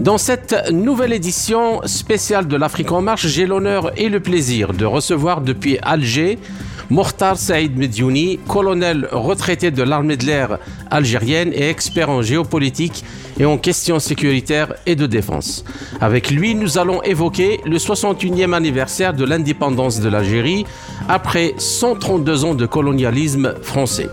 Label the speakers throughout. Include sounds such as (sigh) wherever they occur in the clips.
Speaker 1: Dans cette nouvelle édition spéciale de l'Afrique en marche, j'ai l'honneur et le plaisir de recevoir depuis Alger Mortar Saïd Mediouni, colonel retraité de l'armée de l'air algérienne et expert en géopolitique et en questions sécuritaires et de défense. Avec lui, nous allons évoquer le 61e anniversaire de l'indépendance de l'Algérie après 132 ans de colonialisme français.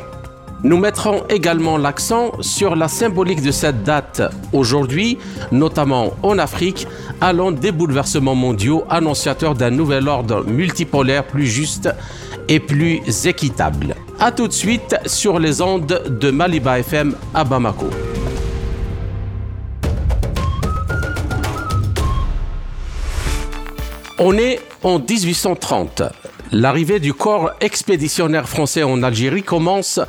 Speaker 1: Nous mettrons également l'accent sur la symbolique de cette date aujourd'hui, notamment en Afrique, allant des bouleversements mondiaux annonciateurs d'un nouvel ordre multipolaire plus juste et plus équitable. A tout de suite sur les ondes de Maliba FM à Bamako. On est en 1830. L'arrivée du corps expéditionnaire français en Algérie commence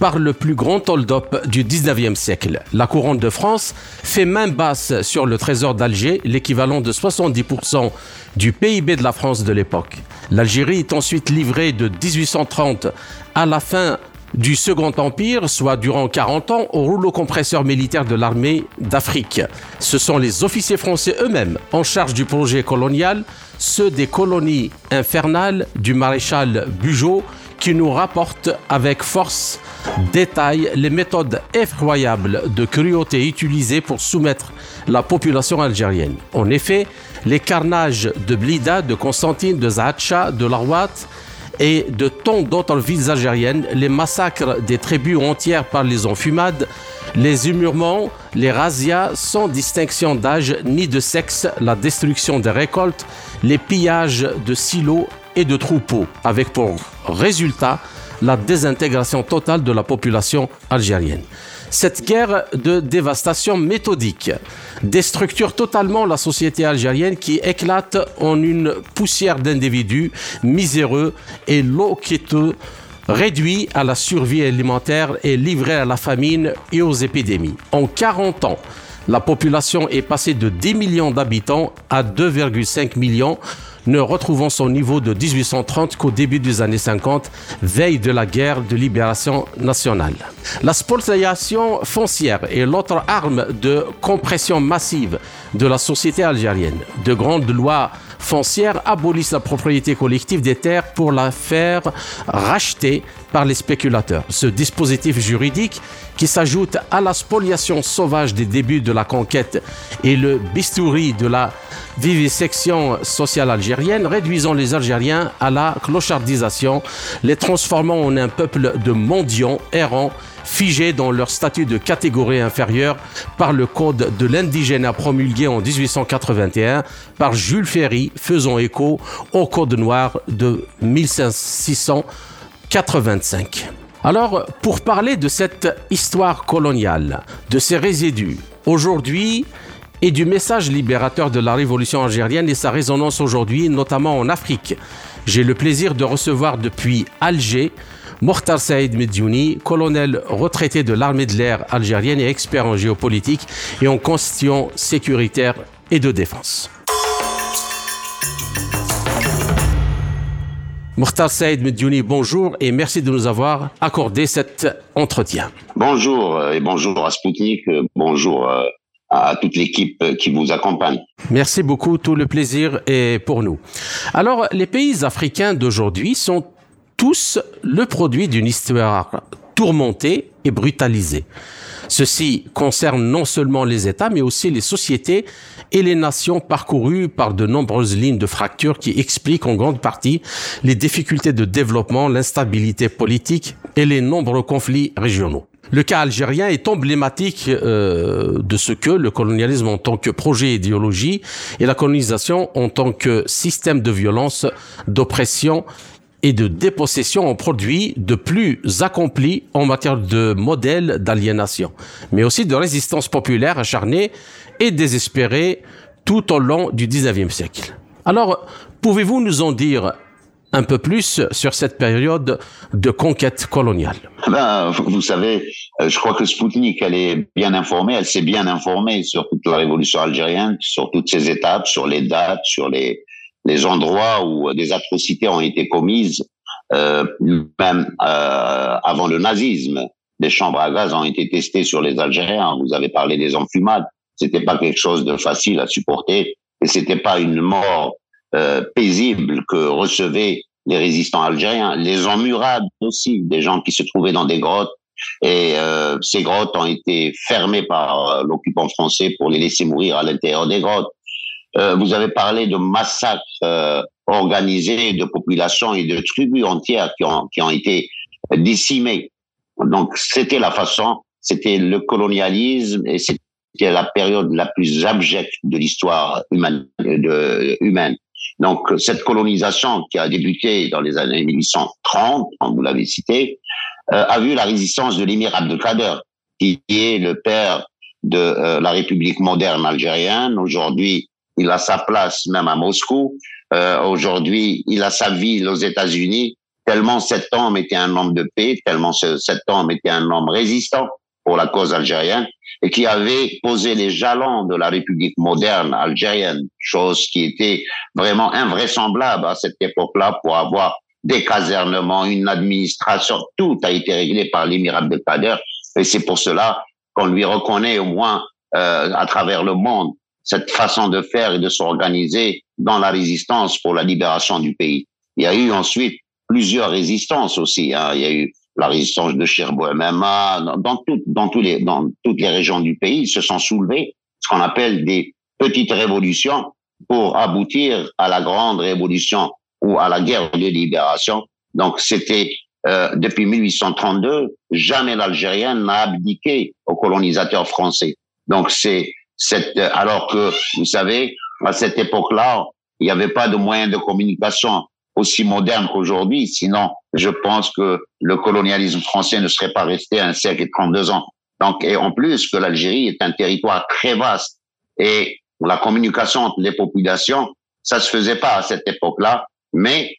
Speaker 1: par le plus grand hold-up du 19e siècle. La couronne de France fait main basse sur le trésor d'Alger, l'équivalent de 70% du PIB de la France de l'époque. L'Algérie est ensuite livrée de 1830 à la fin du Second Empire, soit durant 40 ans, au rouleau compresseur militaire de l'armée d'Afrique. Ce sont les officiers français eux-mêmes en charge du projet colonial, ceux des colonies infernales du maréchal Bugeaud, qui nous rapportent avec force détaille les méthodes effroyables de cruauté utilisées pour soumettre la population algérienne. En effet, les carnages de Blida, de Constantine, de Zahatcha, de Larwat et de tant d'autres villes algériennes, les massacres des tribus entières par les enfumades, les humurements, les razzias sans distinction d'âge ni de sexe, la destruction des récoltes, les pillages de silos et de troupeaux, avec pour résultat la désintégration totale de la population algérienne. Cette guerre de dévastation méthodique déstructure totalement la société algérienne qui éclate en une poussière d'individus miséreux et loqueteux réduit à la survie alimentaire et livré à la famine et aux épidémies. En 40 ans, la population est passée de 10 millions d'habitants à 2,5 millions ne retrouvant son niveau de 1830 qu'au début des années 50, veille de la guerre de libération nationale. La spoliation foncière est l'autre arme de compression massive de la société algérienne. De grandes lois foncières abolissent la propriété collective des terres pour la faire racheter par les spéculateurs. Ce dispositif juridique, qui s'ajoute à la spoliation sauvage des débuts de la conquête et le bistouri de la vivisection sociale algérienne, réduisant les Algériens à la clochardisation, les transformant en un peuple de mendiants errants figés dans leur statut de catégorie inférieure par le code de l'indigène promulgué en 1881 par Jules Ferry, faisant écho au code noir de 1685. Alors, pour parler de cette histoire coloniale, de ses résidus, aujourd'hui, et du message libérateur de la révolution algérienne et sa résonance aujourd'hui, notamment en Afrique. J'ai le plaisir de recevoir depuis Alger Mortar Saïd Medjouni, colonel retraité de l'armée de l'air algérienne et expert en géopolitique et en questions sécuritaires et de défense. Mortar Saïd Medjouni, bonjour et merci de nous avoir accordé cet entretien.
Speaker 2: Bonjour et bonjour à Spoutnik, bonjour euh, à toute l'équipe qui vous accompagne.
Speaker 1: Merci beaucoup, tout le plaisir est pour nous. Alors, les pays africains d'aujourd'hui sont tous le produit d'une histoire tourmentée et brutalisée. Ceci concerne non seulement les États, mais aussi les sociétés et les nations parcourues par de nombreuses lignes de fracture qui expliquent en grande partie les difficultés de développement, l'instabilité politique et les nombreux conflits régionaux. Le cas algérien est emblématique euh, de ce que le colonialisme en tant que projet idéologie et la colonisation en tant que système de violence, d'oppression et de dépossession ont produit de plus accompli en matière de modèle d'aliénation, mais aussi de résistance populaire acharnée et désespérée tout au long du 19e siècle. Alors, pouvez-vous nous en dire un peu plus sur cette période de conquête coloniale?
Speaker 2: Ben, vous savez, euh, je crois que Spoutnik, elle est bien informée, elle s'est bien informée sur toute la révolution algérienne, sur toutes ses étapes, sur les dates, sur les, les endroits où des atrocités ont été commises, euh, même euh, avant le nazisme. Des chambres à gaz ont été testées sur les Algériens. Vous avez parlé des enfumades. C'était pas quelque chose de facile à supporter et c'était pas une mort euh, paisible que recevaient les résistants algériens. Les emmurades aussi, des gens qui se trouvaient dans des grottes et euh, ces grottes ont été fermées par euh, l'occupant français pour les laisser mourir à l'intérieur des grottes. Euh, vous avez parlé de massacres euh, organisés de populations et de tribus entières qui ont, qui ont été décimées. Donc c'était la façon, c'était le colonialisme et c'était la période la plus abjecte de l'histoire humaine, humaine. Donc cette colonisation qui a débuté dans les années 1830, comme vous l'avez cité, euh, a vu la résistance de l'émir Abdelkader, qui est le père de euh, la République moderne algérienne. Aujourd'hui, il a sa place même à Moscou. Euh, Aujourd'hui, il a sa ville aux États-Unis. Tellement cet homme était un homme de paix, tellement cet homme était un homme résistant pour la cause algérienne et qui avait posé les jalons de la République moderne algérienne, chose qui était vraiment invraisemblable à cette époque-là pour avoir des casernements, une administration, tout a été réglé par l'émir Abdelkader et c'est pour cela qu'on lui reconnaît au moins euh, à travers le monde cette façon de faire et de s'organiser dans la résistance pour la libération du pays. Il y a eu ensuite plusieurs résistances aussi. Hein. Il y a eu la résistance de Cherbourg MMA, dans, tout, dans, les, dans toutes les régions du pays, se sont soulevés ce qu'on appelle des petites révolutions pour aboutir à la grande révolution ou à la guerre de libération. Donc c'était euh, depuis 1832, jamais l'Algérien n'a abdiqué aux colonisateurs français. Donc c'est cette, alors que vous savez, à cette époque-là, il n'y avait pas de moyens de communication aussi modernes qu'aujourd'hui. Sinon, je pense que le colonialisme français ne serait pas resté un siècle et 32 ans. Donc, et en plus que l'Algérie est un territoire très vaste et la communication entre les populations, ça se faisait pas à cette époque-là, mais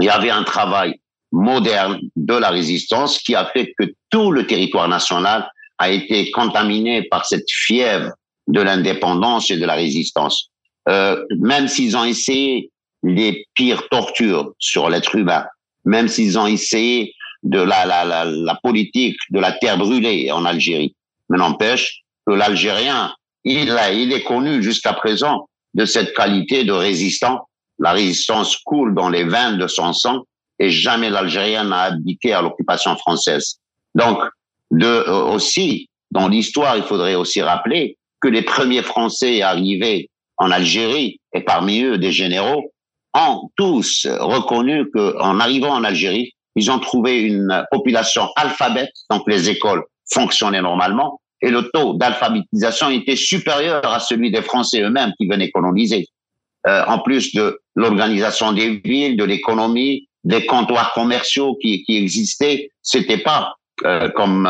Speaker 2: il y avait un travail moderne de la résistance qui a fait que tout le territoire national a été contaminé par cette fièvre de l'indépendance et de la résistance. Euh, même s'ils ont essayé les pires tortures sur l'être humain, même s'ils ont essayé de la, la, la, la, politique de la terre brûlée en Algérie. Mais n'empêche que l'Algérien, il, a, il est connu jusqu'à présent de cette qualité de résistant. La résistance coule dans les veines de son sang et jamais l'Algérien n'a abdiqué à l'occupation française. Donc, de, euh, aussi, dans l'histoire, il faudrait aussi rappeler que les premiers Français arrivés en Algérie, et parmi eux des généraux, ont tous reconnu qu'en arrivant en Algérie, ils ont trouvé une population alphabète, donc les écoles fonctionnaient normalement, et le taux d'alphabétisation était supérieur à celui des Français eux-mêmes qui venaient coloniser. Euh, en plus de l'organisation des villes, de l'économie, des comptoirs commerciaux qui, qui existaient, c'était pas euh, comme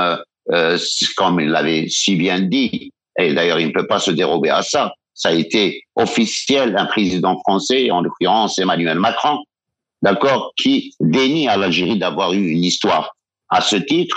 Speaker 2: euh, comme il l'avait si bien dit, et d'ailleurs il ne peut pas se dérober à ça, ça a été officiel d'un président français, en l'occurrence Emmanuel Macron, d'accord, qui dénie à l'Algérie d'avoir eu une histoire. À ce titre,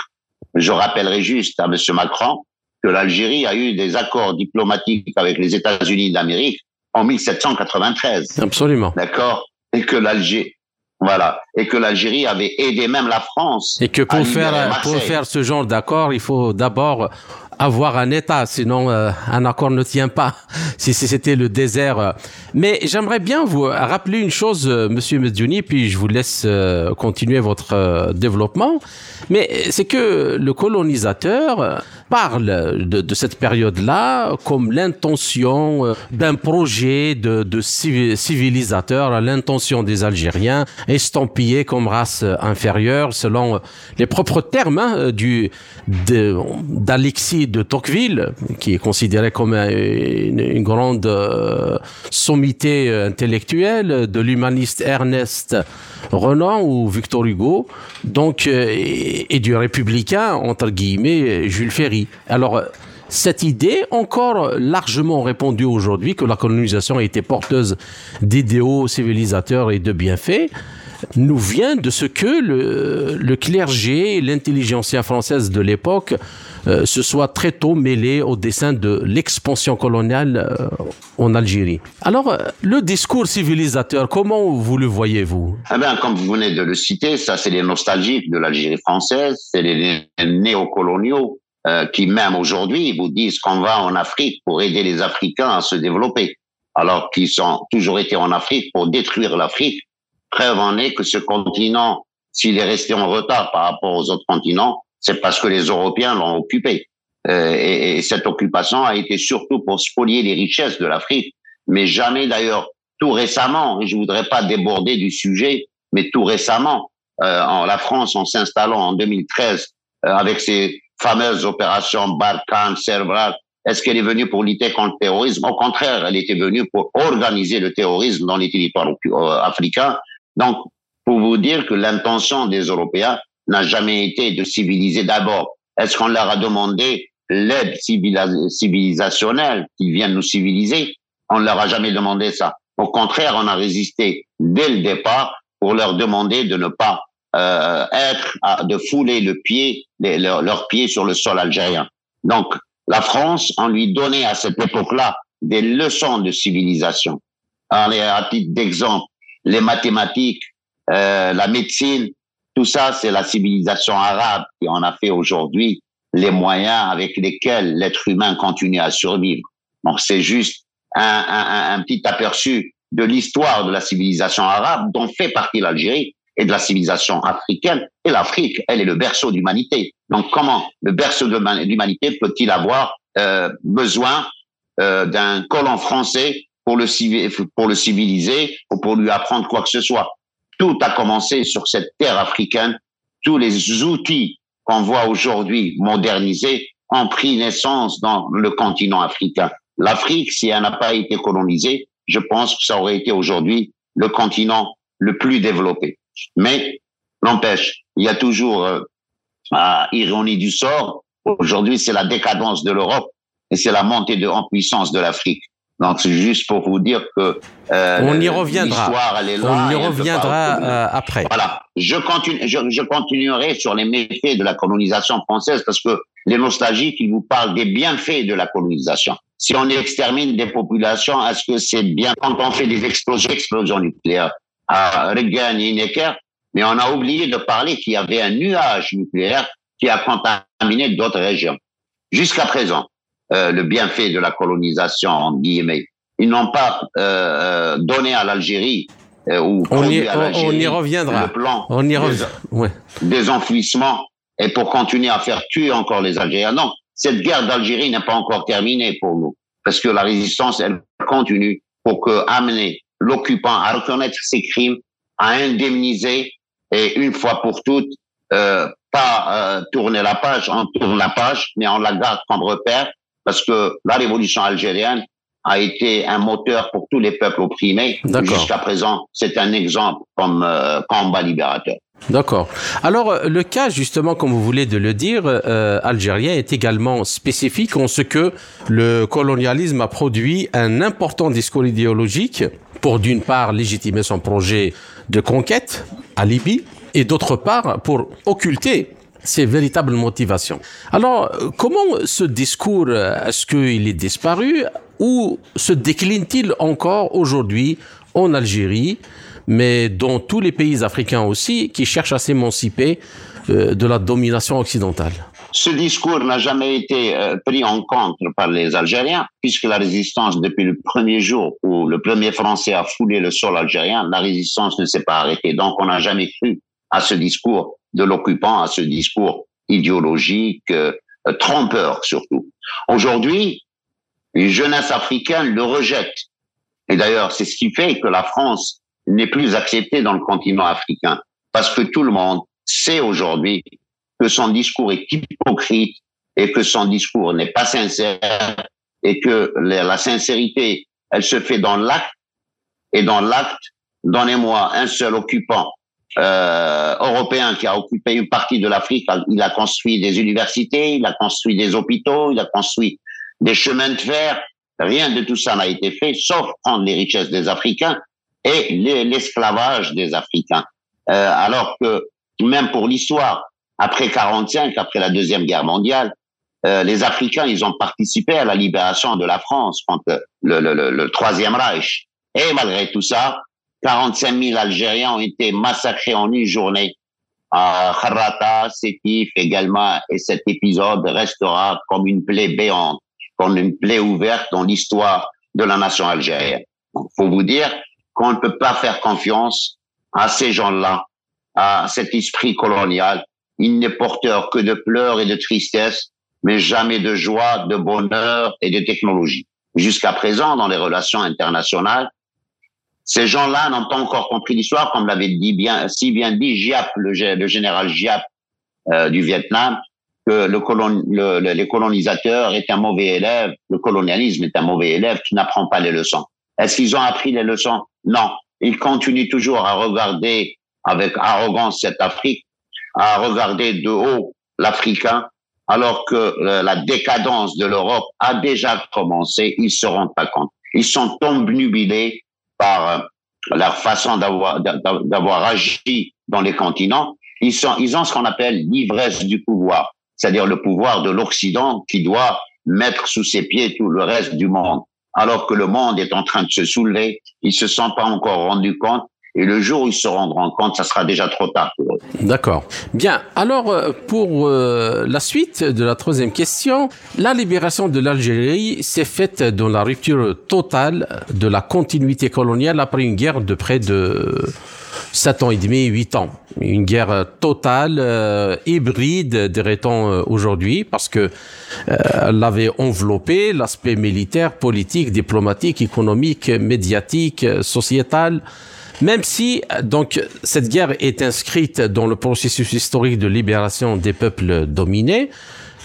Speaker 2: je rappellerai juste à M. Macron que l'Algérie a eu des accords diplomatiques avec les États-Unis d'Amérique en 1793.
Speaker 1: Absolument.
Speaker 2: D'accord? Et que l'Algérie, voilà. Et que l'Algérie avait aidé même la France.
Speaker 1: Et que pour faire, pour faire ce genre d'accord, il faut d'abord avoir un État, sinon euh, un accord ne tient pas. (laughs) Si c'était le désert. Mais j'aimerais bien vous rappeler une chose, euh, Monsieur Medjouni, puis je vous laisse euh, continuer votre développement. Mais c'est que le colonisateur parle de, cette période-là comme l'intention d'un projet de, de civilisateur, l'intention des Algériens, estampillé comme race inférieure selon les propres termes hein, d'Alexis de Tocqueville, qui est considéré comme une, grande euh, sommité euh, intellectuelle, de l'humaniste Ernest Renan ou Victor Hugo, donc euh, et, du républicain entre guillemets Jules Ferry. Alors cette idée, encore largement répandue aujourd'hui, que la colonisation était porteuse d'idéaux civilisateurs et de bienfaits, nous vient de ce que le, le clergé, l'intelligentsia française de l'époque euh, se soit très tôt mêlé au dessin de l'expansion coloniale euh, en Algérie. Alors, euh, le discours civilisateur, comment vous le voyez-vous?
Speaker 2: Eh bien, Comme vous venez de le citer, ça c'est les nostalgiques de l'Algérie française, c'est les néocoloniaux qui même aujourd'hui vous disent qu'on va en Afrique pour aider les Africains à se développer, alors qu'ils ont toujours été en Afrique pour détruire l'Afrique. Preuve en est que ce continent, s'il est resté en retard par rapport aux autres continents, c'est parce que les Européens l'ont occupé. Euh, et, et, cette occupation a été surtout pour spolier les richesses de l'Afrique, mais jamais d'ailleurs tout récemment, et je voudrais pas déborder du sujet, mais tout récemment, euh, en la France, en s'installant en 2013 euh, avec ses fameuses opérations Barkhane, Cervral, est-ce qu'elle est venue pour lutter contre le terrorisme? Au contraire, elle était venue pour organiser le terrorisme dans les territoires africains. Donc, pour vous dire que l'intention des Européens, n'a jamais été de civiliser d'abord. Est-ce qu'on leur a demandé l'aide civilisationnelle qu'ils viennent nous civiliser? On ne leur a jamais demandé ça. Au contraire, on a résisté dès le départ pour leur demander de ne pas euh, être, de fouler le pied, leurs leur pieds sur le sol algérien. Donc, la France, on lui donnait à cette époque-là des leçons de civilisation. Alors, à titre d'exemple, les mathématiques, euh, la médecine, tout ça, c'est la civilisation arabe qui en a fait aujourd'hui les moyens avec lesquels l'être humain continue à survivre. Donc c'est juste un, petit aperçu de l'histoire de la civilisation arabe dont fait partie l'Algérie et de la civilisation africaine. Et l'Afrique, elle est le berceau d'humanité. Donc comment le berceau de l'humanité peut-il avoir euh, besoin euh, d'un colon français pour le, pour le civiliser ou pour lui apprendre quoi que ce soit? Tout a commencé sur cette terre africaine. Tous les outils qu'on voit aujourd'hui modernisés ont pris naissance dans le continent africain. L'Afrique, si elle n'a pas été colonisée, je pense que ça aurait été aujourd'hui le continent le plus développé. Mais n'empêche, il y a toujours euh, ironie du sort. Aujourd'hui, c'est la décadence de l'Europe et c'est la montée de, en puissance de l'Afrique. Donc c'est juste pour vous dire que
Speaker 1: euh, on y reviendra. on y reviendra euh, après.
Speaker 2: Voilà. Je continue. Je, je, continuerai sur les méfaits de la colonisation française parce que les nostalgiques ils vous parlent des bienfaits de la colonisation. Si on extermine des populations, est-ce que c'est bien? Quand on fait des explosions, explosions nucléaires à Reagan et Necker Mais on a oublié de parler qu'il y avait un nuage nucléaire qui a contaminé d'autres régions. Jusqu'à présent, euh, le bienfait de la colonisation, en guillemets. Ils n'ont pas euh, euh donné à l'Algérie
Speaker 1: euh, ou on y, on, y reviendra.
Speaker 2: le plan
Speaker 1: on y
Speaker 2: des, ouais. des enfouissements et pour continuer à faire tuer encore les Algériens. Non, cette guerre d'Algérie n'est pas encore terminée pour nous parce que la résistance, elle continue pour que amener l'occupant à reconnaître ses crimes, à indemniser et une fois pour toutes, euh, pas euh, tourner la page, on tourne la page, mais on la garde comme repère parce que la révolution algérienne a été un moteur pour tous les peuples opprimés. Jusqu'à présent, c'est un exemple comme euh, combat libérateur.
Speaker 1: D'accord. Alors, le cas, justement, comme vous voulez de le dire, euh, algérien est également spécifique en ce que le colonialisme a produit un important discours idéologique pour, d'une part, légitimer son projet de conquête à Libye, et d'autre part, pour occulter ses véritables motivations. Alors, comment ce discours, est-ce qu'il est disparu ou se décline-t-il encore aujourd'hui en Algérie, mais dans tous les pays africains aussi, qui cherchent à s'émanciper euh, de la domination occidentale?
Speaker 2: Ce discours n'a jamais été euh, pris en compte par les Algériens, puisque la résistance, depuis le premier jour où le premier Français a foulé le sol algérien, la résistance ne s'est pas arrêtée. Donc, on n'a jamais cru à ce discours de l'occupant à ce discours idéologique, euh, trompeur surtout. Aujourd'hui, une jeunesse africaine le rejette. Et d'ailleurs, c'est ce qui fait que la France n'est plus acceptée dans le continent africain, parce que tout le monde sait aujourd'hui que son discours est hypocrite et que son discours n'est pas sincère et que la sincérité, elle se fait dans l'acte et dans l'acte, donnez-moi un seul occupant euh, européen qui a occupé une partie de l'Afrique. Il a construit des universités, il a construit des hôpitaux, il a construit des chemins de fer. Rien de tout ça n'a été fait, sauf prendre les richesses des Africains et l'esclavage des Africains. euh, alors que même pour l'histoire, après 45, après la deuxième guerre mondiale, euh, les Africains, ils ont participé à la libération de la France contre le, le, le, le troisième Reich. Et malgré tout ça, 45 000 Algériens ont été massacrés en une journée à Kharrata, Sétif également, et cet épisode restera comme une plaie béante, comme une plaie ouverte dans l'histoire de la nation algérienne. Donc, faut vous dire qu'on ne peut pas faire confiance à ces gens-là, à cet esprit colonial. Il n'est porteur que de pleurs et de tristesse, mais jamais de joie, de bonheur et de technologie. Jusqu'à présent, dans les relations internationales, ces gens-là n'ont pas encore compris l'histoire, comme l'avait dit bien, si bien dit Giap, le, le général Giap euh, du Vietnam, que le colon, le, les colonisateurs est un mauvais élève, le colonialisme est un mauvais élève qui n'apprend pas les leçons. Est-ce qu'ils ont appris les leçons? Non. Ils continuent toujours à regarder avec arrogance cette Afrique, à regarder de haut l'Africain, alors que euh, la décadence de l'Europe a déjà commencé. Ils se rendent pas compte. Ils sont obnubilés par euh, leur façon d'avoir d'avoir agi dans les continents, ils sont ils ont ce qu'on appelle l'ivresse du pouvoir, c'est-à-dire le pouvoir de l'Occident qui doit mettre sous ses pieds tout le reste du monde. Alors que le monde est en train de se soulever, ils se sont pas encore rendus compte et le jour où ils se rendront compte, ça sera déjà trop tard pour eux.
Speaker 1: D'accord. Bien. Alors, euh, pour euh, la suite de la troisième question, la libération de l'Algérie s'est faite dans la rupture totale de la continuité coloniale après une guerre de près de 7 ans et demi, 8 ans. Une guerre totale, euh, hybride, dirait-on aujourd'hui, parce que elle avait enveloppé l'aspect militaire, politique, diplomatique, économique, médiatique, sociétal, même si cette guerre est inscrite dans le processus historique de libération des peuples dominés,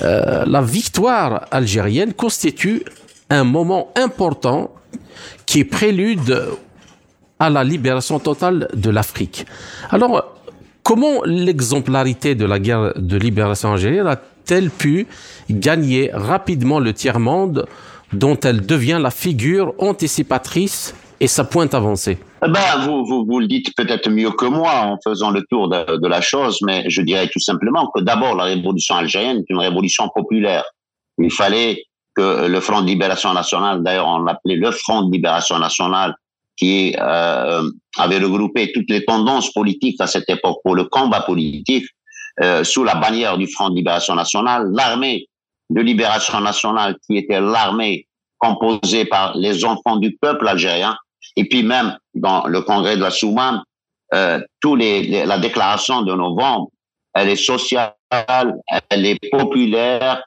Speaker 1: euh, la victoire algérienne constitue un moment important qui prélude à la libération totale de l'Afrique. Alors, comment l'exemplarité de la guerre de libération algérienne a-t-elle pu gagner rapidement le tiers-monde dont elle devient la figure anticipatrice et sa pointe avancée
Speaker 2: eh ben, vous, vous, vous le dites peut-être mieux que moi en faisant le tour de, la chose, mais je dirais tout simplement que d'abord, la révolution algérienne est une révolution populaire. Il fallait que le Front de libération nationale, d'ailleurs on l'appelait le Front de libération nationale, qui euh, avait regroupé toutes les tendances politiques à cette époque pour le combat politique, euh, sous la bannière du Front de libération nationale, l'armée de libération nationale, qui était l'armée composée par les enfants du peuple algérien, et puis même dans le congrès de la Soumane, euh, tous les, la déclaration de novembre, elle est sociale, elle est populaire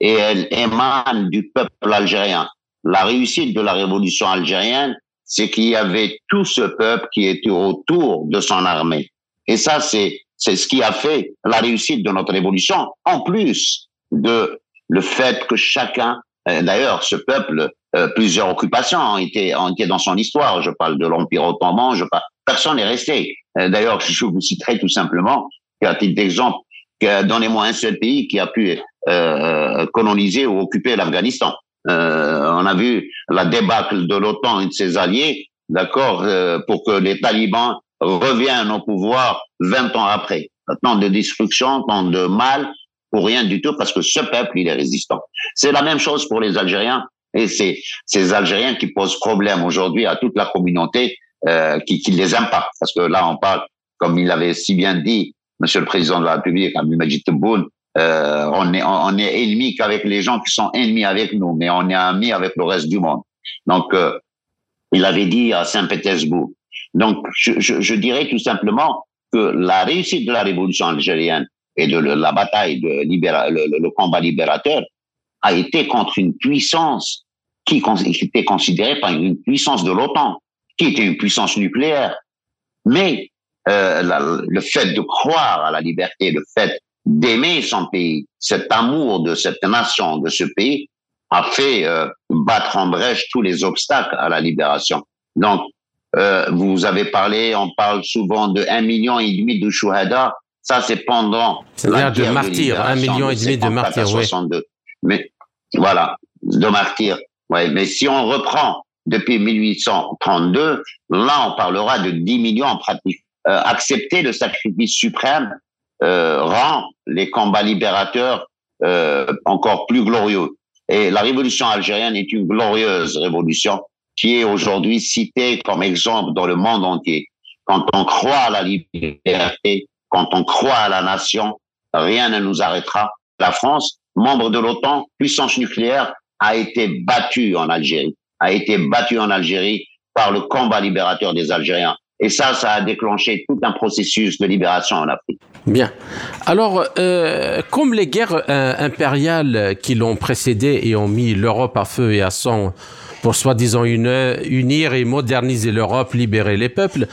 Speaker 2: et elle émane du peuple algérien. La réussite de la révolution algérienne, c'est qu'il y avait tout ce peuple qui était autour de son armée. Et ça, c'est c'est ce qui a fait la réussite de notre révolution, en plus de le fait que chacun, d'ailleurs, ce peuple euh, plusieurs occupations ont été, ont été dans son histoire. Je parle de l'Empire ottoman, je parle, personne n'est resté. Euh, d'ailleurs, (laughs) je vous citerai tout simplement, à titre d'exemple, donnez-moi un seul pays qui a pu euh, coloniser ou occuper l'Afghanistan. Euh, on a vu la débâcle de l'OTAN et de ses alliés, d'accord, pour que les talibans reviennent au pouvoir 20 ans après. Tant de destruction, tant de mal, pour rien du tout, parce que ce peuple, il est résistant. C'est la même chose pour les Algériens. Et c'est ces Algériens qui posent problème aujourd'hui à toute la communauté euh, qui, qui les impactent. Parce que là, on parle, comme il avait si bien dit, Monsieur le Président de la République, Abdelmajid Tebboune, euh, on est on est ennemi qu'avec les gens qui sont ennemis avec nous, mais on est amis avec le reste du monde. Donc, euh, il avait dit à Saint-Pétersbourg. Donc, je, je, je, dirais tout simplement que la réussite de la révolution algérienne et de la bataille de libéra, le, le combat libérateur a été contre une puissance qui, était considérée par une puissance de l'OTAN, qui était une puissance nucléaire. Mais euh, le fait de croire à la liberté, le fait d'aimer son pays, cet amour de cette nation, de ce pays, a fait euh, battre en brèche tous les obstacles à la libération. Donc, euh, vous avez parlé, on parle souvent de un million et demi de shuhada. Ça, c'est pendant
Speaker 1: guerre de martyrs, un million et demi de martyrs, oui.
Speaker 2: Mais voilà, de martyrs. Ouais, mais si on reprend depuis 1832, là, on parlera de 10 millions pratiquement accepter le sacrifice suprême rend les combats libérateurs encore plus glorieux. Et la révolution algérienne est une glorieuse révolution qui est aujourd'hui citée comme exemple dans le monde entier. Quand on croit à la liberté, quand on croit à la nation, rien ne nous arrêtera. La France, membre de l'OTAN, puissance nucléaire, a été battue en Algérie, a été battue en Algérie par le combat libérateur des Algériens. Et ça, ça a déclenché tout un processus de libération en Afrique.
Speaker 1: Bien. Alors, euh, comme les guerres euh, impériales qui l'ont précédé et ont mis l'Europe à feu et à sang pour soi-disant unir et moderniser l'Europe, libérer les peuples,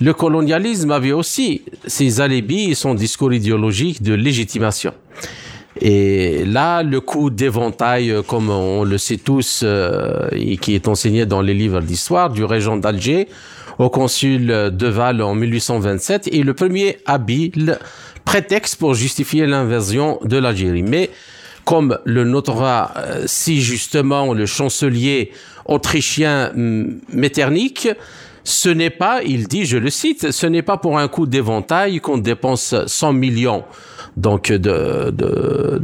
Speaker 1: le colonialisme avait aussi ses alibis et son discours idéologique de légitimation. Et là, le coup d'éventail, euh, comme on le sait tous, euh, et qui est enseigné dans les livres d'histoire, du régent d'Alger au consul de Val en 1827, est le premier habile prétexte pour justifier l'invasion de l'Algérie. Mais comme le notera euh, si justement le chancelier autrichien Metternich, ce n'est pas, il dit, je le cite, ce n'est pas pour un coup d'éventail qu'on dépense 100 millions donc de, de,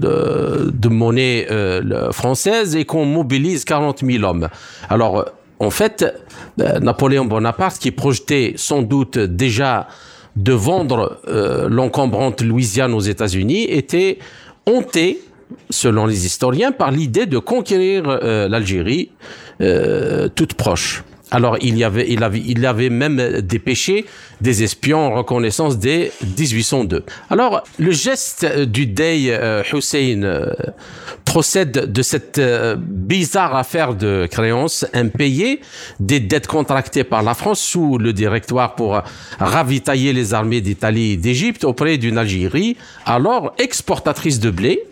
Speaker 1: de, monnaie euh, française et qu'on mobilise 40 000 hommes. Alors, en fait, euh, Napoléon Bonaparte, qui projetait sans doute déjà de vendre euh, l'encombrante Louisiane aux États-Unis, était honté, selon les historiens, par l'idée de conquérir l'Algérie toute proche. Alors, il y avait, il avait, il avait même dépêché des espions en reconnaissance dès 1802. Alors, le geste du Dey euh, Hussein euh, procède de cette euh, bizarre affaire de créance impayée des dettes contractées par la France sous le directoire pour ravitailler les armées d'Italie et d'Égypte auprès d'une Algérie, alors exportatrice de blé,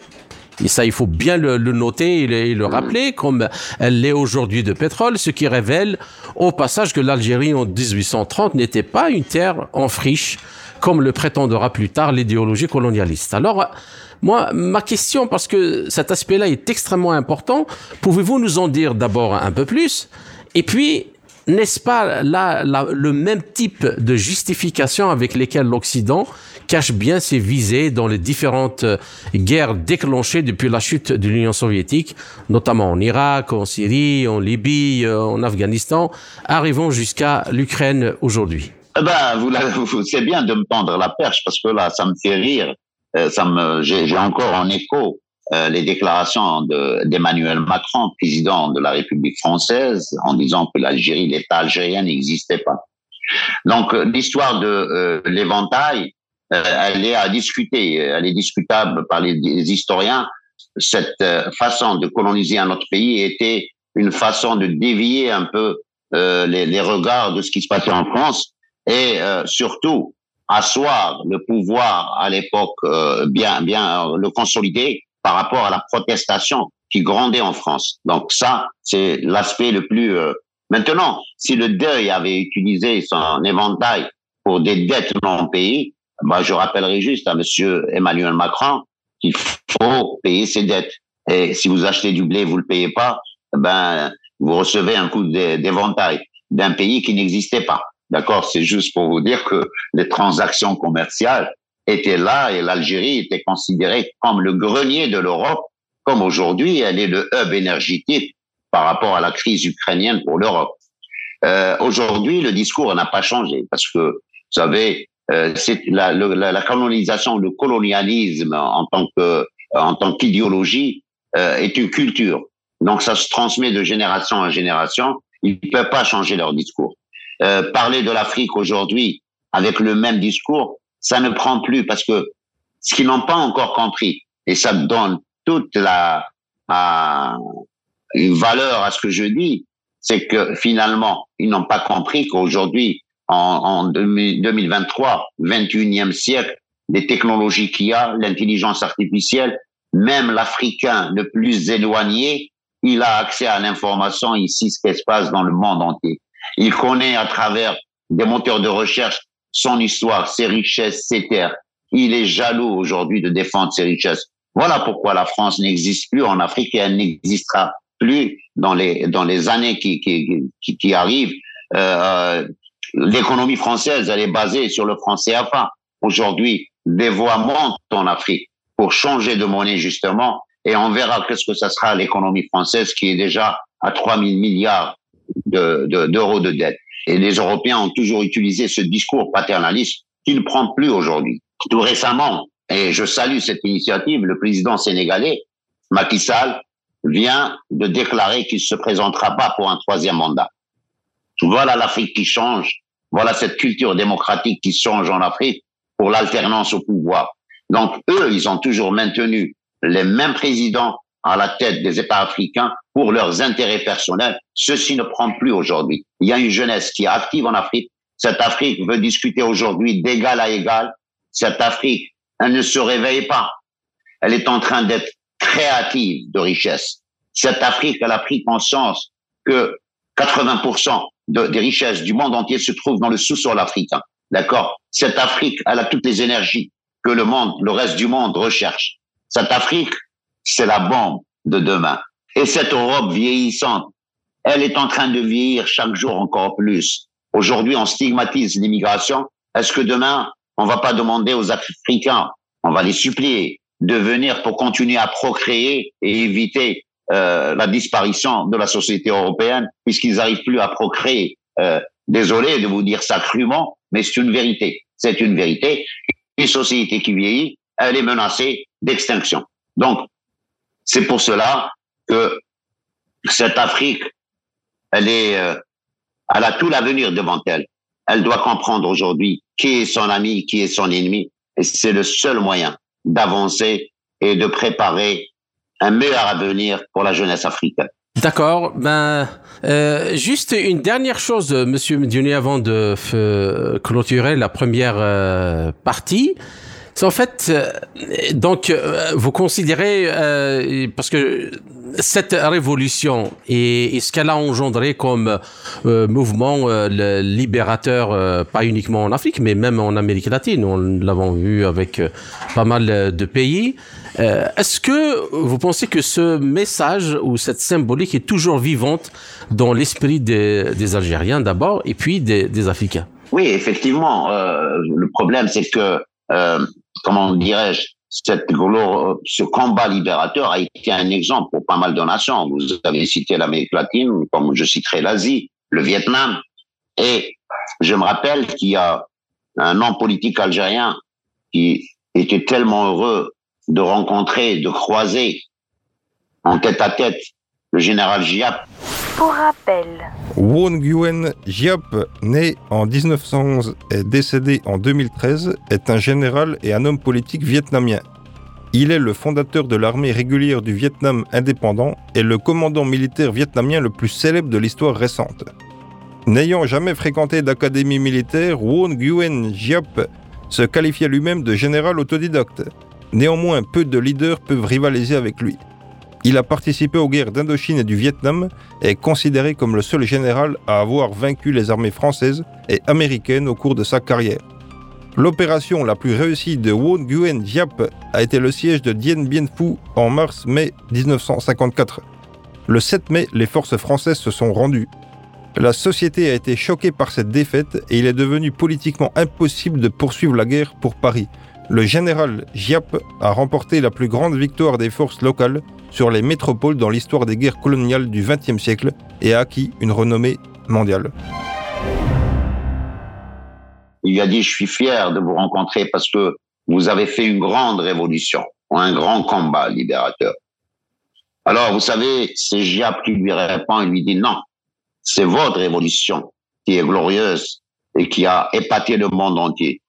Speaker 1: et ça, il faut bien le, noter et le, rappeler, comme elle l'est aujourd'hui de pétrole, ce qui révèle au passage que l'Algérie en 1830 n'était pas une terre en friche, comme le prétendra plus tard l'idéologie colonialiste. Alors, moi, ma question, parce que cet aspect-là est extrêmement important, pouvez-vous nous en dire d'abord un peu plus? Et puis, n'est-ce pas là, le même type de justification avec lesquelles l'Occident cache bien ses visées dans les différentes euh, guerres déclenchées depuis la chute de l'Union soviétique, notamment en Irak, en Syrie, en Libye, euh, en Afghanistan, arrivons jusqu'à l'Ukraine aujourd'hui.
Speaker 2: Eh ben, vous, c'est bien de me tendre la perche parce que là, ça me fait rire. Euh, ça me, j'ai encore en écho les déclarations d'Emmanuel Macron, président de la République française, en disant que l'Algérie, l'État algérien n'existait pas. Donc l'histoire de l'éventail, elle est à discuter, elle est discutable par les, historiens. Cette euh, façon de coloniser un autre pays était une façon de dévier un peu euh, les, les, regards de ce qui se passait en France et surtout asseoir le pouvoir à l'époque bien bien le consolider par rapport à la protestation qui grandait en France. Donc ça, c'est l'aspect le plus. Maintenant, si le deuil avait utilisé son éventail pour des dettes non payées, moi, je rappellerai juste à Monsieur Emmanuel Macron qu'il faut payer ses dettes. Et si vous achetez du blé, vous le payez pas, ben vous recevez un coup d'éventail d'un pays qui n'existait pas. D'accord? C'est juste pour vous dire que les transactions commerciales étaient là et l'Algérie était considérée comme le grenier de l'Europe, comme aujourd'hui elle est le hub énergétique par rapport à la crise ukrainienne pour l'Europe. Euh, aujourd'hui, le discours n'a pas changé parce que, vous savez, euh, c'est la, la, colonisation, le colonialisme en tant que en tant qu'idéologie euh, est une culture. Donc ça se transmet de génération en génération. Ils ne peuvent pas changer leur discours. Euh, parler de l'Afrique aujourd'hui avec le même discours, ça ne prend plus parce que ce qu'ils n'ont pas encore compris, et ça donne toute la une valeur à ce que je dis, c'est que finalement, ils n'ont pas compris qu'aujourd'hui, en, en 2023, 21e siècle, les technologies qu'il y a, l'intelligence artificielle, même l'Africain le plus éloigné, il a accès à l'information ici, ce qui se passe dans le monde entier. Il connaît à travers des moteurs de recherche son histoire, ses richesses, ses terres. Il est jaloux aujourd'hui de défendre ses richesses. Voilà pourquoi la France n'existe plus en Afrique et elle n'existera plus dans les dans les années qui qui, qui, qui arrivent. Euh, l'économie française, elle est basée sur le franc CFA. Aujourd'hui, des voix montent en Afrique pour changer de monnaie, justement, et on verra qu'est-ce que ça sera l'économie française qui est déjà à 3 000 milliards d'euros de, de dette. Et les Européens ont toujours utilisé ce discours paternaliste qui ne prend plus aujourd'hui. Tout récemment, et je salue cette initiative, le président sénégalais, Macky Sall, vient de déclarer qu'il se présentera pas pour un troisième mandat. Voilà l'Afrique qui change. Voilà cette culture démocratique qui change en Afrique pour l'alternance au pouvoir. Donc, eux, ils ont toujours maintenu les mêmes présidents à la tête des États africains pour leurs intérêts personnels. Ceci ne prend plus aujourd'hui. Il y a une jeunesse qui est active en Afrique. Cette Afrique veut discuter aujourd'hui d'égal à égal. Cette Afrique, elle ne se réveille pas. Elle est en train d'être créative de richesse. Cette Afrique, elle a pris conscience que 80% des richesses du monde entier se trouvent dans le sous-sol africain. D'accord? Cette Afrique, elle a toutes les énergies que le monde, le reste du monde recherche. Cette Afrique, c'est la bombe de demain. Et cette Europe vieillissante, elle est en train de vieillir chaque jour encore plus. Aujourd'hui, on stigmatise l'immigration. Est-ce que demain, on va pas demander aux Africains, on va les supplier de venir pour continuer à procréer et éviter euh, la disparition de la société européenne, puisqu'ils n'arrivent plus à procréer. Euh, désolé de vous dire ça crûment, mais c'est une vérité. C'est une vérité. Une société qui vieillit, elle est menacée d'extinction. Donc, c'est pour cela que cette Afrique, elle est, euh, elle a tout l'avenir devant elle. Elle doit comprendre aujourd'hui qui est son ami, qui est son ennemi, et c'est le seul moyen d'avancer et de préparer un meilleur avenir pour la jeunesse africaine.
Speaker 1: D'accord. Ben, euh, juste une dernière chose, Monsieur Medioni, avant de clôturer la première euh, partie. C'est en fait, euh, donc, euh, vous considérez, euh, parce que cette révolution et, ce qu'elle a engendré comme mouvement libérateur, pas uniquement en Afrique, mais même en Amérique latine, on l'avons vu avec pas mal de pays. Est-ce que vous pensez que ce message ou cette symbolique est toujours vivante dans l'esprit des, Algériens d'abord et puis des, Africains?
Speaker 2: Oui, effectivement. le problème, c'est que comment dirais-je, ce combat libérateur a été un exemple pour pas mal de nations. Vous avez cité l'Amérique latine, comme je citerai l'Asie, le Vietnam. Et je me rappelle qu'il y a un homme politique algérien qui était tellement heureux de rencontrer, de croiser en tête à tête le général Giap.
Speaker 3: Pour rappel,
Speaker 4: Won Nguyen Giap, né en 1911 et décédé en 2013, est un général et un homme politique vietnamien. Il est le fondateur de l'armée régulière du Vietnam indépendant et le commandant militaire vietnamien le plus célèbre de l'histoire récente. N'ayant jamais fréquenté d'académie militaire, Won Nguyen Giap se qualifiait lui-même de général autodidacte. Néanmoins, peu de leaders peuvent rivaliser avec lui. Il a participé aux guerres d'Indochine et du Vietnam et est considéré comme le seul général à avoir vaincu les armées françaises et américaines au cours de sa carrière. L'opération la plus réussie de Won Nguyen Diap a été le siège de Dien Bien Phu en mars-mai 1954. Le 7 mai, les forces françaises se sont rendues. La société a été choquée par cette défaite et il est devenu politiquement impossible de poursuivre la guerre pour Paris. Le général Giap a remporté la plus grande victoire des forces locales sur les métropoles dans l'histoire des guerres coloniales du XXe siècle et a acquis une renommée mondiale.
Speaker 2: Il a dit, je suis fier de vous rencontrer parce que vous avez fait une grande révolution, un grand combat libérateur. Alors, vous savez, c'est Giap qui lui répond et lui dit, non, c'est votre révolution qui est glorieuse et qui a épaté le monde entier.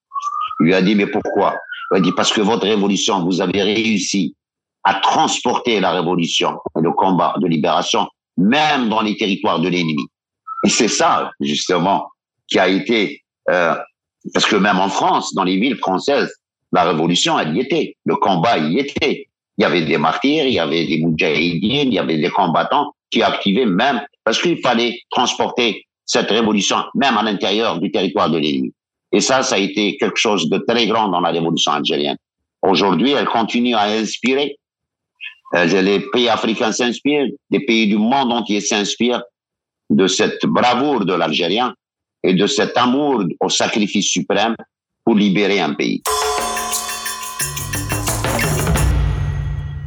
Speaker 2: Il lui a dit, mais pourquoi? Il dit, parce que votre révolution, vous avez réussi à transporter la révolution le combat de libération, même dans les territoires de l'ennemi. Et c'est ça, justement, qui a été... Euh, parce que même en France, dans les villes françaises, la révolution, elle y était. Le combat y était. Il y avait des martyrs, il y avait des moudjahidines, il y avait des combattants qui activaient même... Parce qu'il fallait transporter cette révolution, même à l'intérieur du territoire de l'ennemi. Et ça, ça a été quelque chose de très grand dans la révolution algérienne. Aujourd'hui, elle continue à inspirer euh, les pays africains s'inspirent, les pays du monde entier s'inspirent de cette bravoure de l'Algérien et de cet amour au sacrifice suprême pour libérer un pays.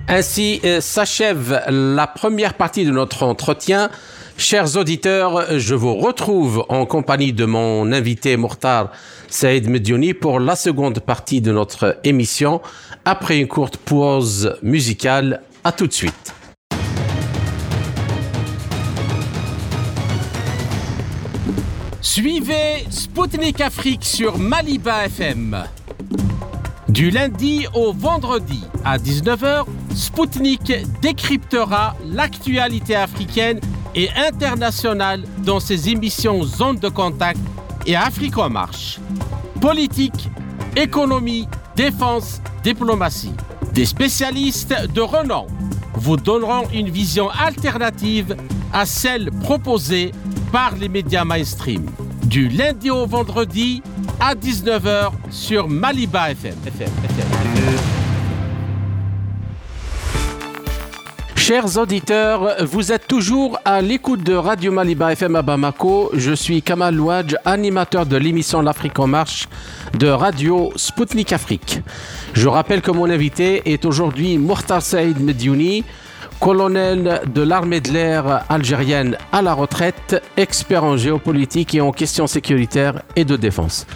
Speaker 1: Ainsi euh, s'achève la première partie de notre entretien. Chers auditeurs, je vous retrouve en compagnie de mon invité Mortar Saïd Mediouni pour la seconde partie de notre émission après une courte pause musicale. À tout de suite. Suivez Spoutnik Afrique sur Maliba FM. Du lundi au vendredi à 19h, Spoutnik décryptera l'actualité africaine et internationale dans ses émissions Zone de contact et Afrique en marche. Politique, économie, défense, diplomatie. Des spécialistes de renom vous donneront une vision alternative à celle proposée par les médias mainstream. Du lundi au vendredi à 19h sur Maliba FM. Chers auditeurs, vous êtes toujours à l'écoute de Radio Maliba FM à Bamako. Je suis Kamal Louadj, animateur de l'émission L'Afrique en marche de Radio Sputnik Afrique. Je rappelle que mon invité est aujourd'hui Mourtar Saïd Mediouni, colonel de l'armée de l'air algérienne à la retraite, expert en géopolitique et en questions sécuritaires et de défense.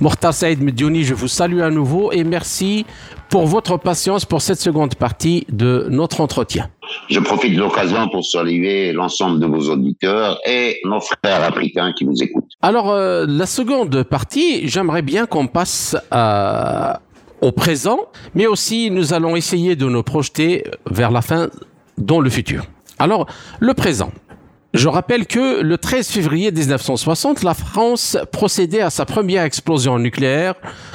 Speaker 1: Mourtar Saïd Mediouni, je vous salue à nouveau et merci pour votre patience pour cette seconde partie de notre entretien.
Speaker 2: Je profite de l'occasion pour saluer l'ensemble de vos auditeurs et nos frères africains qui nous écoutent.
Speaker 1: Alors, euh, la seconde partie, j'aimerais bien qu'on passe à, au présent, mais aussi nous allons essayer de nous projeter vers la fin dans le futur. Alors, le présent. Je rappelle que le 13 février 1960, la France procédait à sa première explosion nucléaire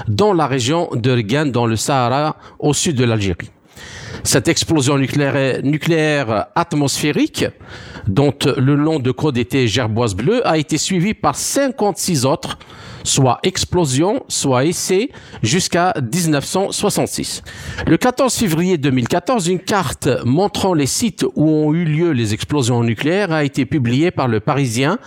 Speaker 1: dans la région de dans le Sahara, au sud de l'Algérie. Cette explosion nucléaire, atmosphérique, dont le nom de code était Gerboise bleue, a été suivie par 56 autres soit explosion, soit essai, jusqu'à 1966. Le 14 février 2014, une carte montrant les sites où ont eu lieu les explosions nucléaires a été publiée par le Parisien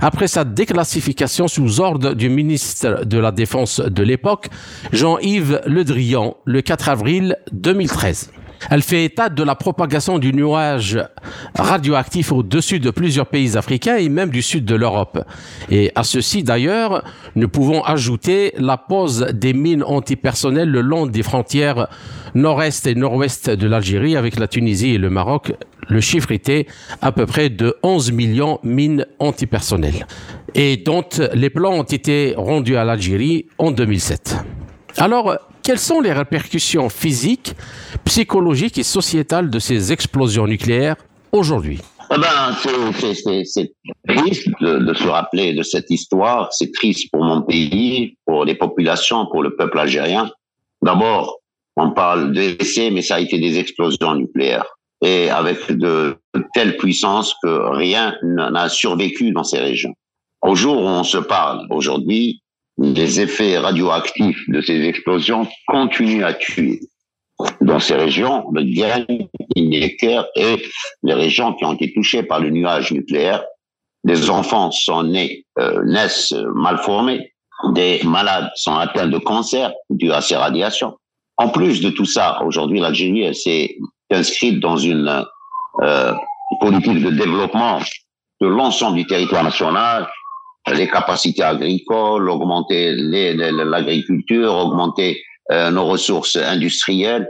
Speaker 1: après sa déclassification sous ordre du ministre de la Défense de l'époque, Jean-Yves Le Drian, le 4 avril 2013. Elle fait état de la propagation du nuage radioactif au-dessus de plusieurs pays africains et même du sud de l'Europe. Et à ceci d'ailleurs, nous pouvons ajouter la pose des mines antipersonnelles le long des frontières nord-est et nord-ouest de l'Algérie avec la Tunisie et le Maroc. Le chiffre était à peu près de 11 millions de mines antipersonnelles et dont les plans ont été rendus à l'Algérie en 2007. Alors, quelles sont les répercussions physiques, psychologiques et sociétales de ces explosions nucléaires aujourd'hui?
Speaker 2: Eh ben, c'est triste de, se rappeler de cette histoire. C'est triste pour mon pays, pour les populations, pour le peuple algérien. D'abord, on parle d'essais, mais ça a été des explosions nucléaires. Et avec de telles puissances que rien n'a survécu dans ces régions. Au jour où on se parle, aujourd'hui, les effets radioactifs de ces explosions continuent à tuer. Dans ces régions, le Diane, Necker et les régions qui ont été touchées par le nuage nucléaire, des enfants sont nés, euh, naissent mal formés, des malades sont atteints de cancer dû à ces radiations. En plus de tout ça, aujourd'hui, l'Algérie s'est inscrite dans une euh, politique de développement de l'ensemble du territoire national les capacités agricoles, augmenter l'agriculture, augmenter euh, nos ressources industrielles.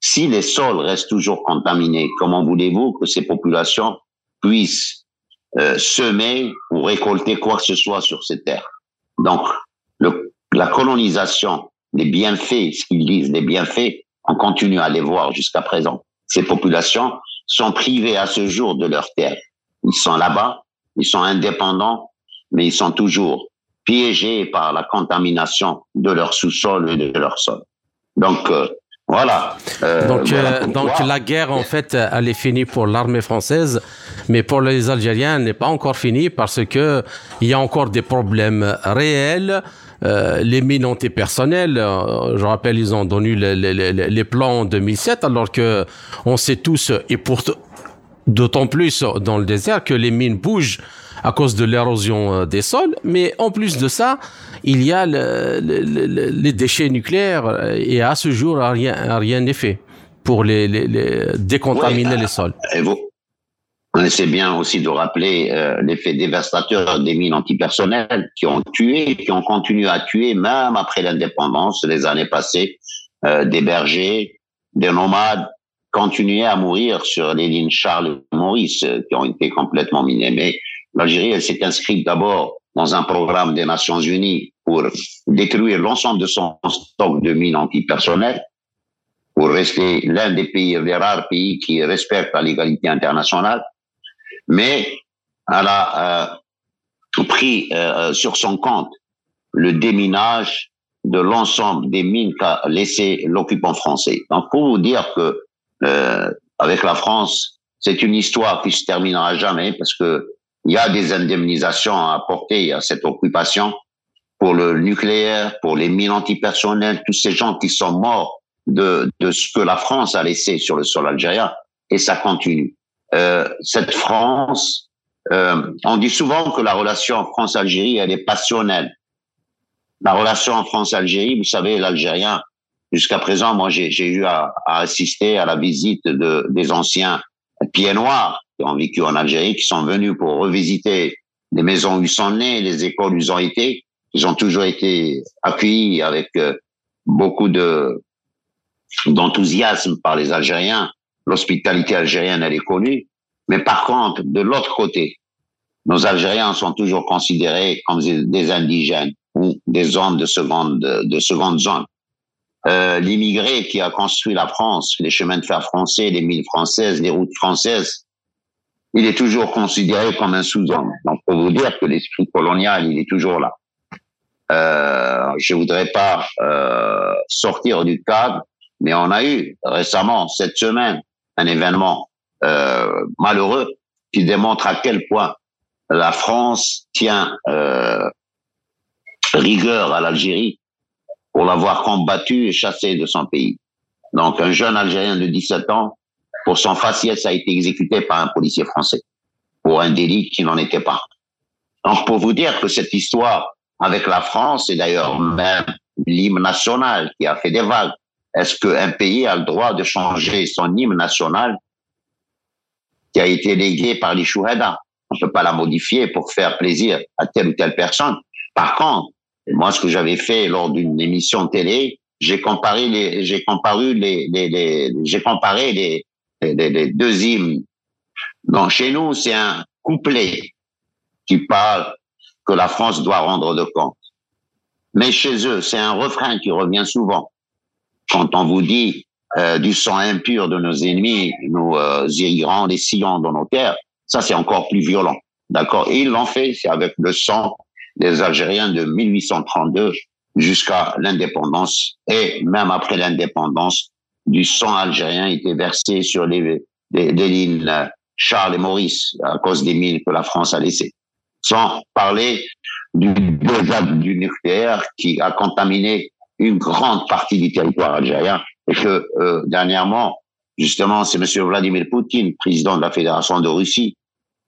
Speaker 2: Si les sols restent toujours contaminés, comment voulez-vous que ces populations puissent euh, semer ou récolter quoi que ce soit sur ces terres? Donc, la colonisation, les bienfaits, ce qu'ils disent, les bienfaits, on continue à les voir jusqu'à présent. Ces populations sont privées à ce jour de leurs terres. Ils sont là-bas, ils sont indépendants, mais ils sont toujours piégés par la contamination de leur sous-sol et de leur sol. Donc, euh, voilà.
Speaker 1: Euh, donc, euh, donc la guerre, en fait, elle est finie pour l'armée française, mais pour les Algériens, elle n'est pas encore finie parce que il y a encore des problèmes réels. les mines antipersonnelles, je rappelle, ils ont donné les, les, les, plans en 2007, alors que on sait tous, et pour d'autant plus dans le désert, que les mines bougent à cause de l'érosion des sols. Mais en plus de ça, il y a les déchets nucléaires et à ce jour, rien rien n'est fait pour les, décontaminer les sols.
Speaker 2: On essaie bien aussi de rappeler euh, l'effet dévastateur des mines antipersonnelles qui ont tué, qui ont continué à tuer même après l'indépendance, les années passées, euh, des bergers, des nomades continuaient à mourir sur les lignes Charles et Maurice euh, qui ont été complètement minées. Mais l'Algérie, elle s'est inscrite d'abord dans un programme des Nations Unies pour détruire l'ensemble de son stock de mines antipersonnelles pour rester l'un des pays, des rares pays qui respectent la légalité internationale mais elle a euh, pris euh, sur son compte le déminage de l'ensemble des mines qu'a laissé l'occupant français. Donc pour vous dire que euh, avec la France, c'est une histoire qui se terminera jamais parce que il y a des indemnisations à apporter à cette occupation pour le nucléaire, pour les mines antipersonnelles, tous ces gens qui sont morts de, de ce que la France a laissé sur le sol algérien, et ça continue. Euh, cette France, euh, on dit souvent que la relation France-Algérie, elle est passionnelle. La relation France-Algérie, vous savez, l'Algérien, jusqu'à présent, moi, j'ai eu à, assister à la visite de, des anciens pieds noirs qui ont vécu en Algérie, qui sont venus pour revisiter les maisons où ils sont nés, les écoles où ils ont été. Ils ont toujours été accueillis avec euh, beaucoup de d'enthousiasme par les Algériens l'hospitalité algérienne, elle est connue. Mais par contre, de l'autre côté, nos Algériens sont toujours considérés comme des indigènes ou des hommes de seconde, de seconde zone. Euh, L'immigré qui a construit la France, les chemins de fer français, les mines françaises, les routes françaises, il est toujours considéré comme un sous-homme. Donc, pour vous dire que l'esprit colonial, il est toujours là. Euh, je voudrais pas euh, sortir du cadre, mais on a eu récemment, cette semaine, un événement euh, malheureux qui démontre à quel point la France tient euh, rigueur à l'Algérie pour l'avoir combattu et chassé de son pays. Donc un jeune Algérien de 17 ans, pour son faciès, a été exécuté par un policier français pour un délit qui n'en était pas. Donc pour vous dire que cette histoire avec la France, et d'ailleurs même l'hymne national qui a fait des vagues, est-ce qu'un pays a le droit de changer son hymne national qui a été légué par les On ne peut pas la modifier pour faire plaisir à telle ou telle personne. Par contre, moi, ce que j'avais fait lors d'une émission télé, j'ai comparé les, j'ai comparé les, les, les j'ai comparé les, les, deux hymnes. Donc, chez nous, c'est un couplet qui parle que la France doit rendre de compte. Mais chez eux, c'est un refrain qui revient souvent. Quand on vous dit euh, du sang impur de nos ennemis, nous euh, irriguerons les sillons dans nos terres, ça c'est encore plus violent. D'accord? Ils l'ont fait, c'est avec le sang des Algériens de 1832 jusqu'à l'indépendance. Et même après l'indépendance, du sang algérien était versé sur les, les, lignes euh, Charles et Maurice à cause des mines que la France a laissées. Sans parler du du nucléaire qui a contaminé une grande partie du territoire algérien et que euh, dernièrement, justement, c'est Monsieur Vladimir Poutine, président de la Fédération de Russie,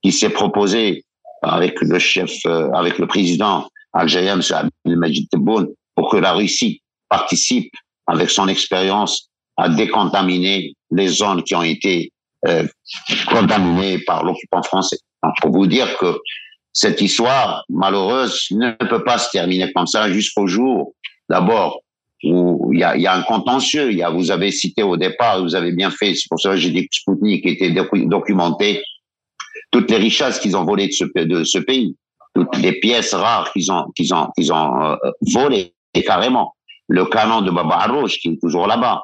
Speaker 2: qui s'est proposé avec le chef, euh, avec le président algérien, M. Abdelmajid Tebboune, pour que la Russie participe avec son expérience à décontaminer les zones qui ont été euh, contaminées par l'occupant français. Donc, pour vous dire que cette histoire malheureuse ne peut pas se terminer comme ça jusqu'au jour D'abord, où il y a, y a, un contentieux. Y a, vous avez cité au départ, vous avez bien fait, c'est pour ça que j'ai dit que Sputnik était documenté, toutes les richesses qu'ils ont volées de ce, pays, toutes les pièces rares qu'ils ont, qu'ils ont, qu'ils ont euh, volées, carrément. Le canon de Baba Arrouch qui est toujours là-bas.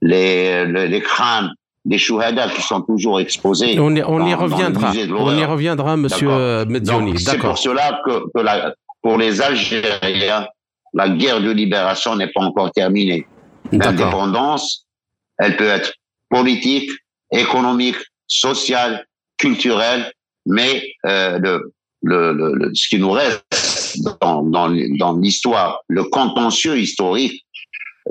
Speaker 2: Les, les, crânes des chouhada qui sont toujours exposés.
Speaker 1: On y, on y reviendra. On y reviendra, monsieur Medioni.
Speaker 2: C'est pour cela que, que la, pour les Algériens, la guerre de libération n'est pas encore terminée. L'indépendance, elle peut être politique, économique, sociale, culturelle, mais euh, le, le, le, ce qui nous reste dans, dans, dans l'histoire, le contentieux historique,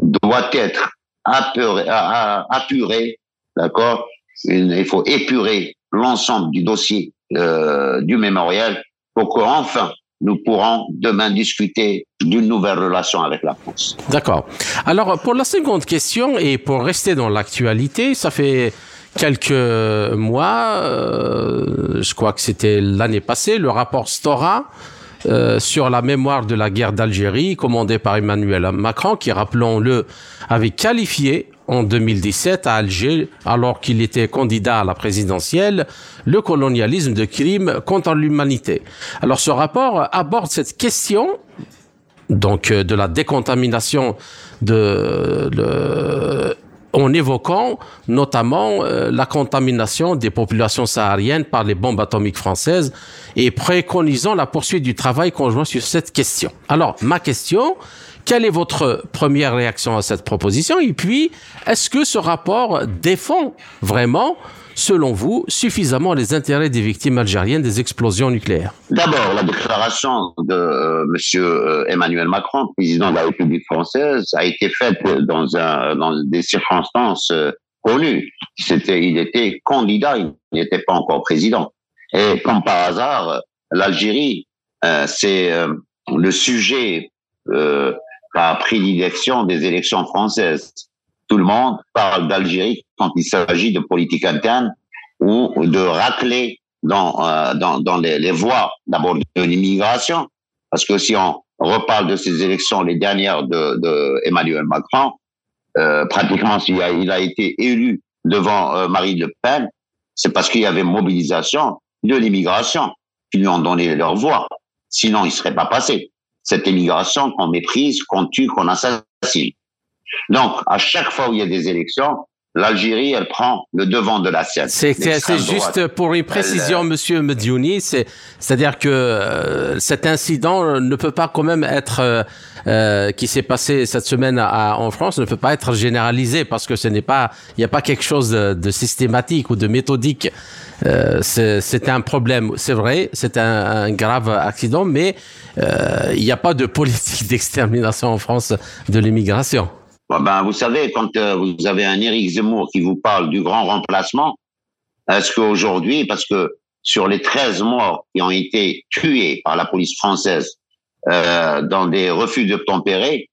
Speaker 2: doit être apuré d'accord? Il faut épurer l'ensemble du dossier euh, du mémorial pour qu'enfin nous pourrons demain discuter d'une nouvelle relation avec la France.
Speaker 1: D'accord. Alors pour la seconde question et pour rester dans l'actualité, ça fait quelques mois, euh, je crois que c'était l'année passée, le rapport Stora euh, sur la mémoire de la guerre d'Algérie, commandé par Emmanuel Macron, qui, rappelons-le, avait qualifié en 2017 à Alger, alors qu'il était candidat à la présidentielle, le colonialisme de crime contre l'humanité. Alors ce rapport aborde cette question donc euh, de la décontamination de le, en évoquant notamment euh, la contamination des populations sahariennes par les bombes atomiques françaises et préconisant la poursuite du travail conjoint sur cette question. Alors, ma question, quelle est votre première réaction à cette proposition? Et puis, est-ce que ce rapport défend vraiment selon vous, suffisamment les intérêts des victimes algériennes des explosions nucléaires
Speaker 2: D'abord, la déclaration de euh, Monsieur euh, Emmanuel Macron, président de la République française, a été faite dans, des circonstances euh, connues. Il était candidat, il n'était pas encore président. Et comme par hasard, l'Algérie, c'est le sujet par prédilection des élections françaises tout le monde parle d'Algérie quand il s'agit de politique interne ou de racler dans, euh, dans, dans les, les voies d'abord de l'immigration, parce que si on reparle de ces élections, les dernières de, Emmanuel Macron, euh, pratiquement s'il a, il a été élu devant euh, Marine Le Pen, c'est parce qu'il y avait mobilisation de l'immigration qui lui ont donné leur voix. Sinon, il serait pas passé. Cette immigration qu'on méprise, qu'on tue, qu'on assassine. Donc, à chaque fois où il y a des élections, l'Algérie, elle prend le devant de la scène.
Speaker 1: C'est juste pour une précision, elle, Monsieur Mediouni, c'est-à-dire que euh, cet incident ne peut pas quand même être euh, euh, qui s'est passé cette semaine à, en France ne peut pas être généralisé parce que ce n'est pas, il n'y a pas quelque chose de, de, systématique ou de méthodique. Euh, c'est un problème, c'est vrai, c'est un, un, grave accident, mais euh, il n'y a pas de (laughs) politique d'extermination en France de l'immigration.
Speaker 2: Ben, vous savez, quand euh, vous avez un Éric Zemmour qui vous parle du grand remplacement, est-ce qu'aujourd'hui, parce que sur les 13 morts qui ont été tués par la police française euh, dans des refus de tempérer,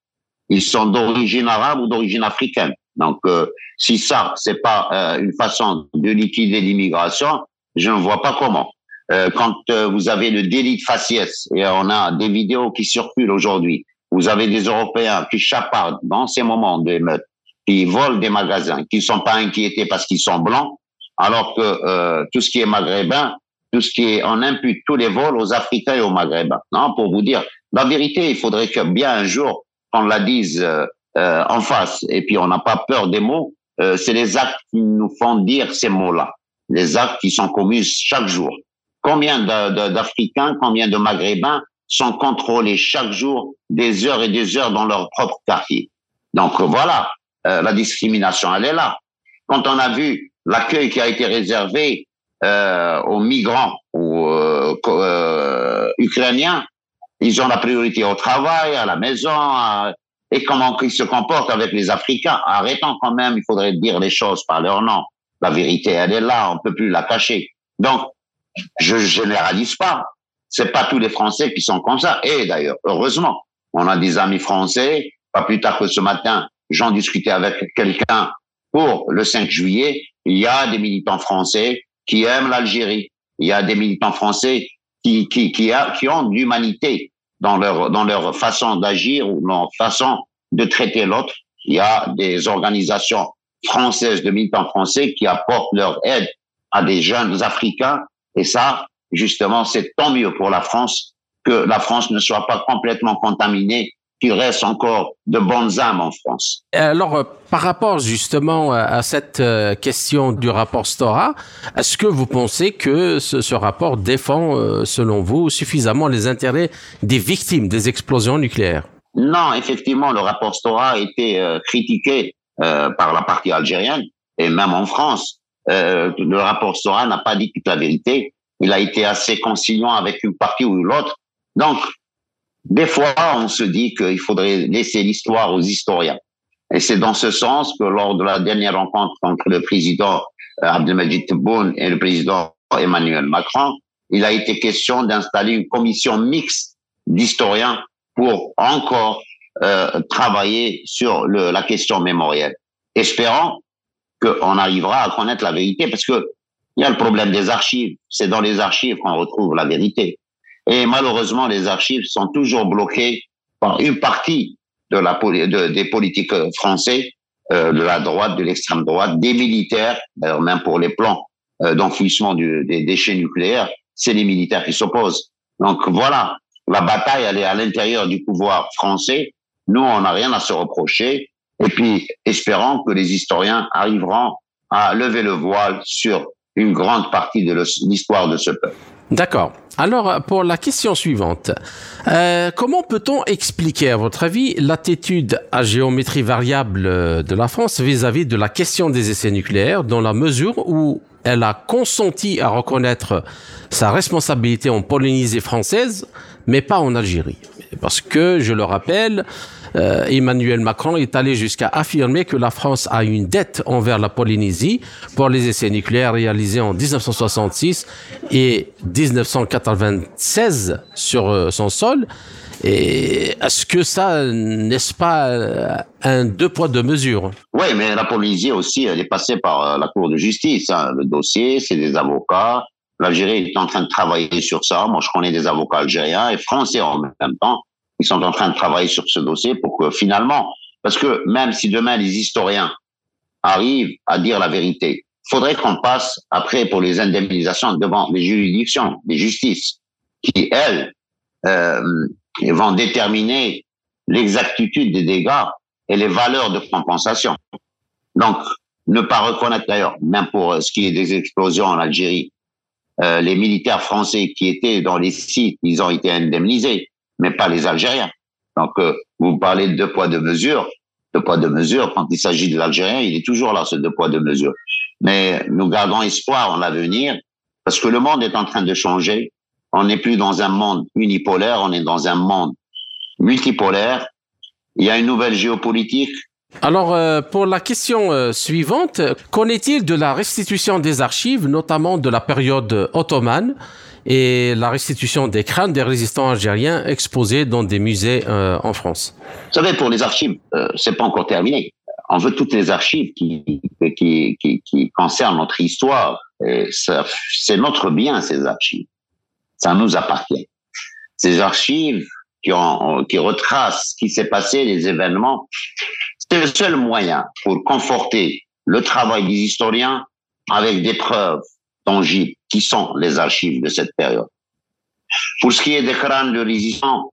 Speaker 2: ils sont d'origine arabe ou d'origine africaine? Donc, euh, si ça, c'est pas euh, une façon de liquider l'immigration, je ne vois pas comment. Euh, quand vous avez le délit de faciès, et on a des vidéos qui circulent aujourd'hui, vous avez des Européens qui chapardent dans ces moments d'émeute, qui volent des magasins, qui ne sont pas inquiétés parce qu'ils sont blancs, alors que euh, tout ce qui est maghrébin, tout ce qui est, on impute tous les vols aux Africains et aux Maghrébins. Non, pour vous dire, la vérité, il faudrait que bien un jour qu'on la dise euh, euh, en face. Et puis on n'a pas peur des mots. Euh, c'est les actes qui nous font dire ces mots-là. Les actes qui sont commis chaque jour. Combien d'Africains, combien de Maghrébins sont contrôlés chaque jour des heures et des heures dans leur propre quartier. Donc voilà, euh, la discrimination, elle est là. Quand on a vu l'accueil qui a été réservé euh, aux migrants ou euh, euh ukrainiens, ils ont la priorité au travail, à la maison, à, et comment ils se comportent avec les Africains. Arrêtons quand même, il faudrait dire les choses par leur nom. La vérité, elle est là, on peut plus la cacher. Donc, je généralise pas c'est pas tous les Français qui sont comme ça. Et d'ailleurs, heureusement, on a des amis français. Pas plus tard que ce matin, j'en discutais avec quelqu'un pour le 5 juillet. Il y a des militants français qui aiment l'Algérie. Il y a des militants français qui qui qui, ont de l'humanité dans leur dans leur façon d'agir ou leur façon de traiter l'autre. Il y a des organisations françaises de militants français qui apportent leur aide à des jeunes africains et ça, justement, c'est tant mieux pour la France que la France ne soit pas complètement contaminée qu'il reste encore de bonnes âmes en France.
Speaker 1: Alors, euh, par rapport justement à cette euh, question du rapport Stora, est-ce que vous pensez que ce, ce, rapport défend, euh, selon vous, suffisamment les intérêts des victimes des explosions nucléaires?
Speaker 2: Non, effectivement, le rapport Stora a été euh, critiqué euh, par la partie algérienne et même en France. le rapport Stora n'a pas dit toute la vérité il a été assez conciliant avec une partie ou l'autre. Donc, des fois, on se dit qu'il faudrait laisser l'histoire aux historiens. Et c'est dans ce sens que lors de la dernière rencontre entre le président euh, Abdelmajid Tebboune et le président Emmanuel Macron, il a été question d'installer une commission mixte d'historiens pour encore euh, travailler sur le, la question mémorielle. Espérons qu'on arrivera à connaître la vérité, parce que il y a le problème des archives. C'est dans les archives qu'on retrouve la vérité. Et malheureusement, les archives sont toujours bloquées par une partie de la de, des politiques français, euh, de la droite, de l'extrême droite, des militaires, d'ailleurs même pour les plans euh, d'enfouissement des déchets nucléaires, c'est les militaires qui s'opposent. Donc voilà, la bataille, elle est à l'intérieur du pouvoir français. Nous, on n'a rien à se reprocher. Et puis, espérons que les historiens arriveront à lever le voile sur une grande partie de l'histoire de ce peuple.
Speaker 1: D'accord. Alors, pour la question suivante, euh, comment peut-on expliquer, à votre avis, l'attitude à géométrie variable de la France vis-à-vis -vis de la question des essais nucléaires, dans la mesure où elle a consenti à reconnaître sa responsabilité en Polynésie française, mais pas en Algérie? Parce que, je le rappelle, euh, Emmanuel Macron est allé jusqu'à affirmer que la France a une dette envers la Polynésie pour les essais nucléaires réalisés en 1966 et 1996 sur euh, son sol. Est-ce que ça, n'est-ce pas euh, un deux poids deux mesures?
Speaker 2: Oui, mais la Polynésie aussi, elle est passée par la Cour de justice. Hein. Le dossier, c'est des avocats. L'Algérie est en train de travailler sur ça. Moi, je connais des avocats algériens et français en même temps. Ils sont en train de travailler sur ce dossier pour que finalement, parce que même si demain les historiens arrivent à dire la vérité, faudrait qu'on passe après pour les indemnisations devant les juridictions, les justices, qui elles euh, vont déterminer l'exactitude des dégâts et les valeurs de compensation. Donc, ne pas reconnaître d'ailleurs, même pour ce qui est des explosions en Algérie, euh, les militaires français qui étaient dans les sites, ils ont été indemnisés mais pas les Algériens. Donc, euh, vous parlez de deux poids, deux mesures. Deux poids, deux mesures, quand il s'agit de l'Algérien, il est toujours là, ce deux poids, deux mesures. Mais nous gardons espoir en l'avenir, parce que le monde est en train de changer. On n'est plus dans un monde unipolaire, on est dans un monde multipolaire. Il y a une nouvelle géopolitique.
Speaker 1: Alors, euh, pour la question euh, suivante, qu'en est-il de la restitution des archives, notamment de la période ottomane? Et la restitution des crânes des résistants algériens exposés dans des musées euh, en France.
Speaker 2: Vous savez, pour les archives, euh, c'est pas encore terminé. On veut toutes les archives qui, concernent notre histoire. C'est notre bien, ces archives. Ça nous appartient. Ces archives qui, qui retracent ce qui s'est passé, les événements, c'est le seul moyen pour conforter le travail des historiens avec des preuves tangibles qui sont les archives de cette période. Pour ce qui est des crânes de résistants,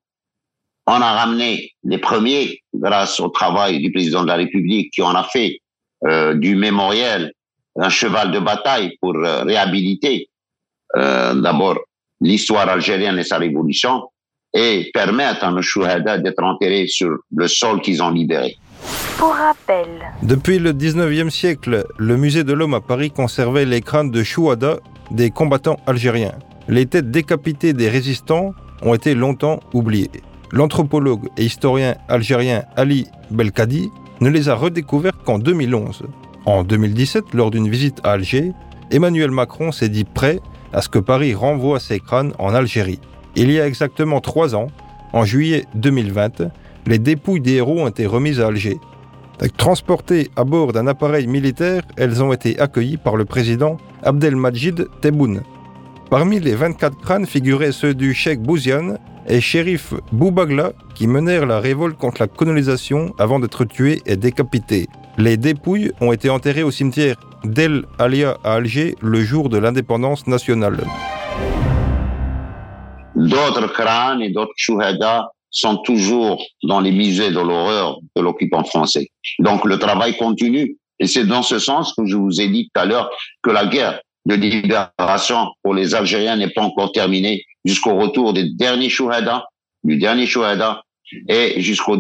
Speaker 2: on a ramené les premiers grâce au travail du président de la République qui en a fait euh, du mémorial un cheval de bataille pour euh, réhabiliter euh, d'abord l'histoire algérienne et sa révolution et permettre à nos chouhada d'être enterrés sur le sol qu'ils ont libéré.
Speaker 4: Pour rappel. Depuis le 19e siècle, le musée de l'homme à Paris conservait les crânes de chouhada des combattants algériens. Les têtes décapitées des résistants ont été longtemps oubliées. L'anthropologue et historien algérien Ali Belkadi ne les a redécouvertes qu'en 2011. En 2017, lors d'une visite à Alger, Emmanuel Macron s'est dit prêt à ce que Paris renvoie ses crânes en Algérie. Il y a exactement trois ans, en juillet 2020, les dépouilles des héros ont été remises à Alger. Transportées à bord d'un appareil militaire, elles ont été accueillies par le président Abdelmajid Tebboune. Parmi les 24 crânes figuraient ceux du cheikh Bouziane et shérif Boubagla qui menèrent la révolte contre la colonisation avant d'être tués et décapités. Les dépouilles ont été enterrées au cimetière d'El Alia à Alger le jour de l'indépendance nationale.
Speaker 2: Sont toujours dans les musées de l'horreur de l'occupant français. Donc le travail continue. Et c'est dans ce sens que je vous ai dit tout à l'heure que la guerre de libération pour les Algériens n'est pas encore terminée jusqu'au retour des derniers chouhada, du dernier chouhada, et jusqu'à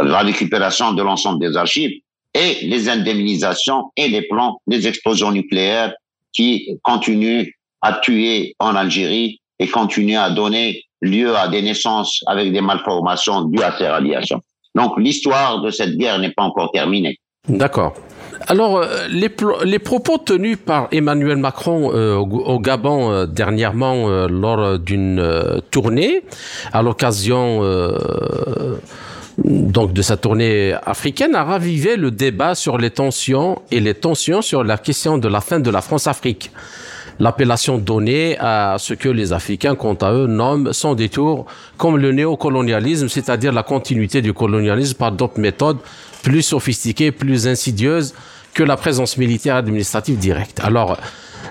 Speaker 2: la récupération de l'ensemble des archives et les indemnisations et les plans des explosions nucléaires qui continuent à tuer en Algérie et continuent à donner lieu à des naissances avec des malformations dues à ces radiations. Donc l'histoire de cette guerre n'est pas encore terminée.
Speaker 1: D'accord. Alors, euh, les, propos tenus par Emmanuel Macron euh, au, Gabon euh, dernièrement lors d'une tournée, à l'occasion donc de sa tournée africaine, a ravivé le débat sur les tensions et les tensions sur la question de la fin de la France-Afrique. L'appellation donnée à ce que les Africains, quant à eux, nomment sans détour comme le néocolonialisme, c'est-à-dire la continuité du colonialisme par d'autres méthodes plus sophistiquées, plus insidieuses, que la présence militaire administrative directe. Alors,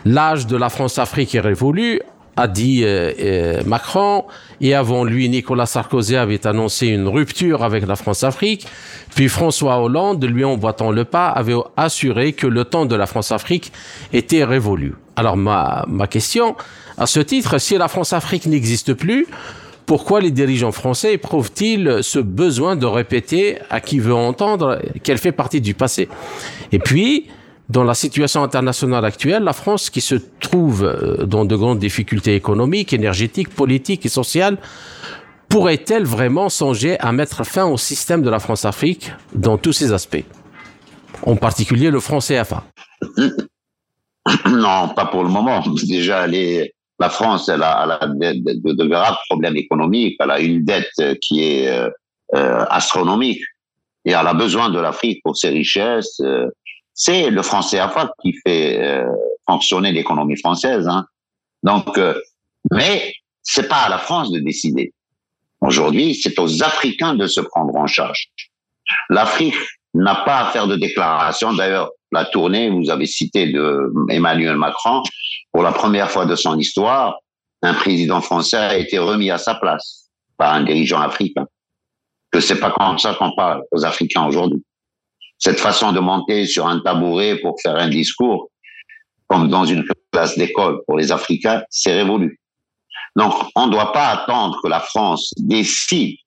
Speaker 1: l'âge de la France-Afrique est révolu, a dit euh, euh, Macron, et avant lui, Nicolas Sarkozy avait annoncé une rupture avec la France-Afrique, puis François Hollande, lui emboîtant le pas, avait assuré que le temps de la France-Afrique était révolu. Alors ma, ma question, à ce titre, si la France-Afrique n'existe plus, pourquoi les dirigeants français éprouvent-ils ce besoin de répéter à qui veut entendre qu'elle fait partie du passé? Et puis, dans la situation internationale actuelle, la France, qui se trouve euh, dans de grandes difficultés économiques, énergétiques, politiques et sociales, pourrait-elle vraiment songer à mettre fin au système de la France-Afrique dans tous ses aspects? En particulier le franc CFA (coughs)
Speaker 2: Non, pas pour le moment. Déjà, la France, elle a, de, graves problèmes économiques. Elle a une dette qui est euh, euh, astronomique et elle a besoin de l'Afrique pour ses richesses. C'est le franc CFA qui fait fonctionner l'économie française. Hein. Donc, mais c'est pas à la France de décider. Aujourd'hui, c'est aux Africains de se prendre en charge. L'Afrique n'a pas à faire de déclaration. D'ailleurs, la tournée, vous avez cité de Emmanuel Macron, pour la première fois de son histoire, un président français a été remis à sa place par un dirigeant africain. Que c'est pas comme ça qu'on parle aux Africains aujourd'hui. Cette façon de monter sur un tabouret pour faire un discours, comme dans une classe d'école pour les Africains, c'est révolu. Donc, on ne doit pas attendre que la France décide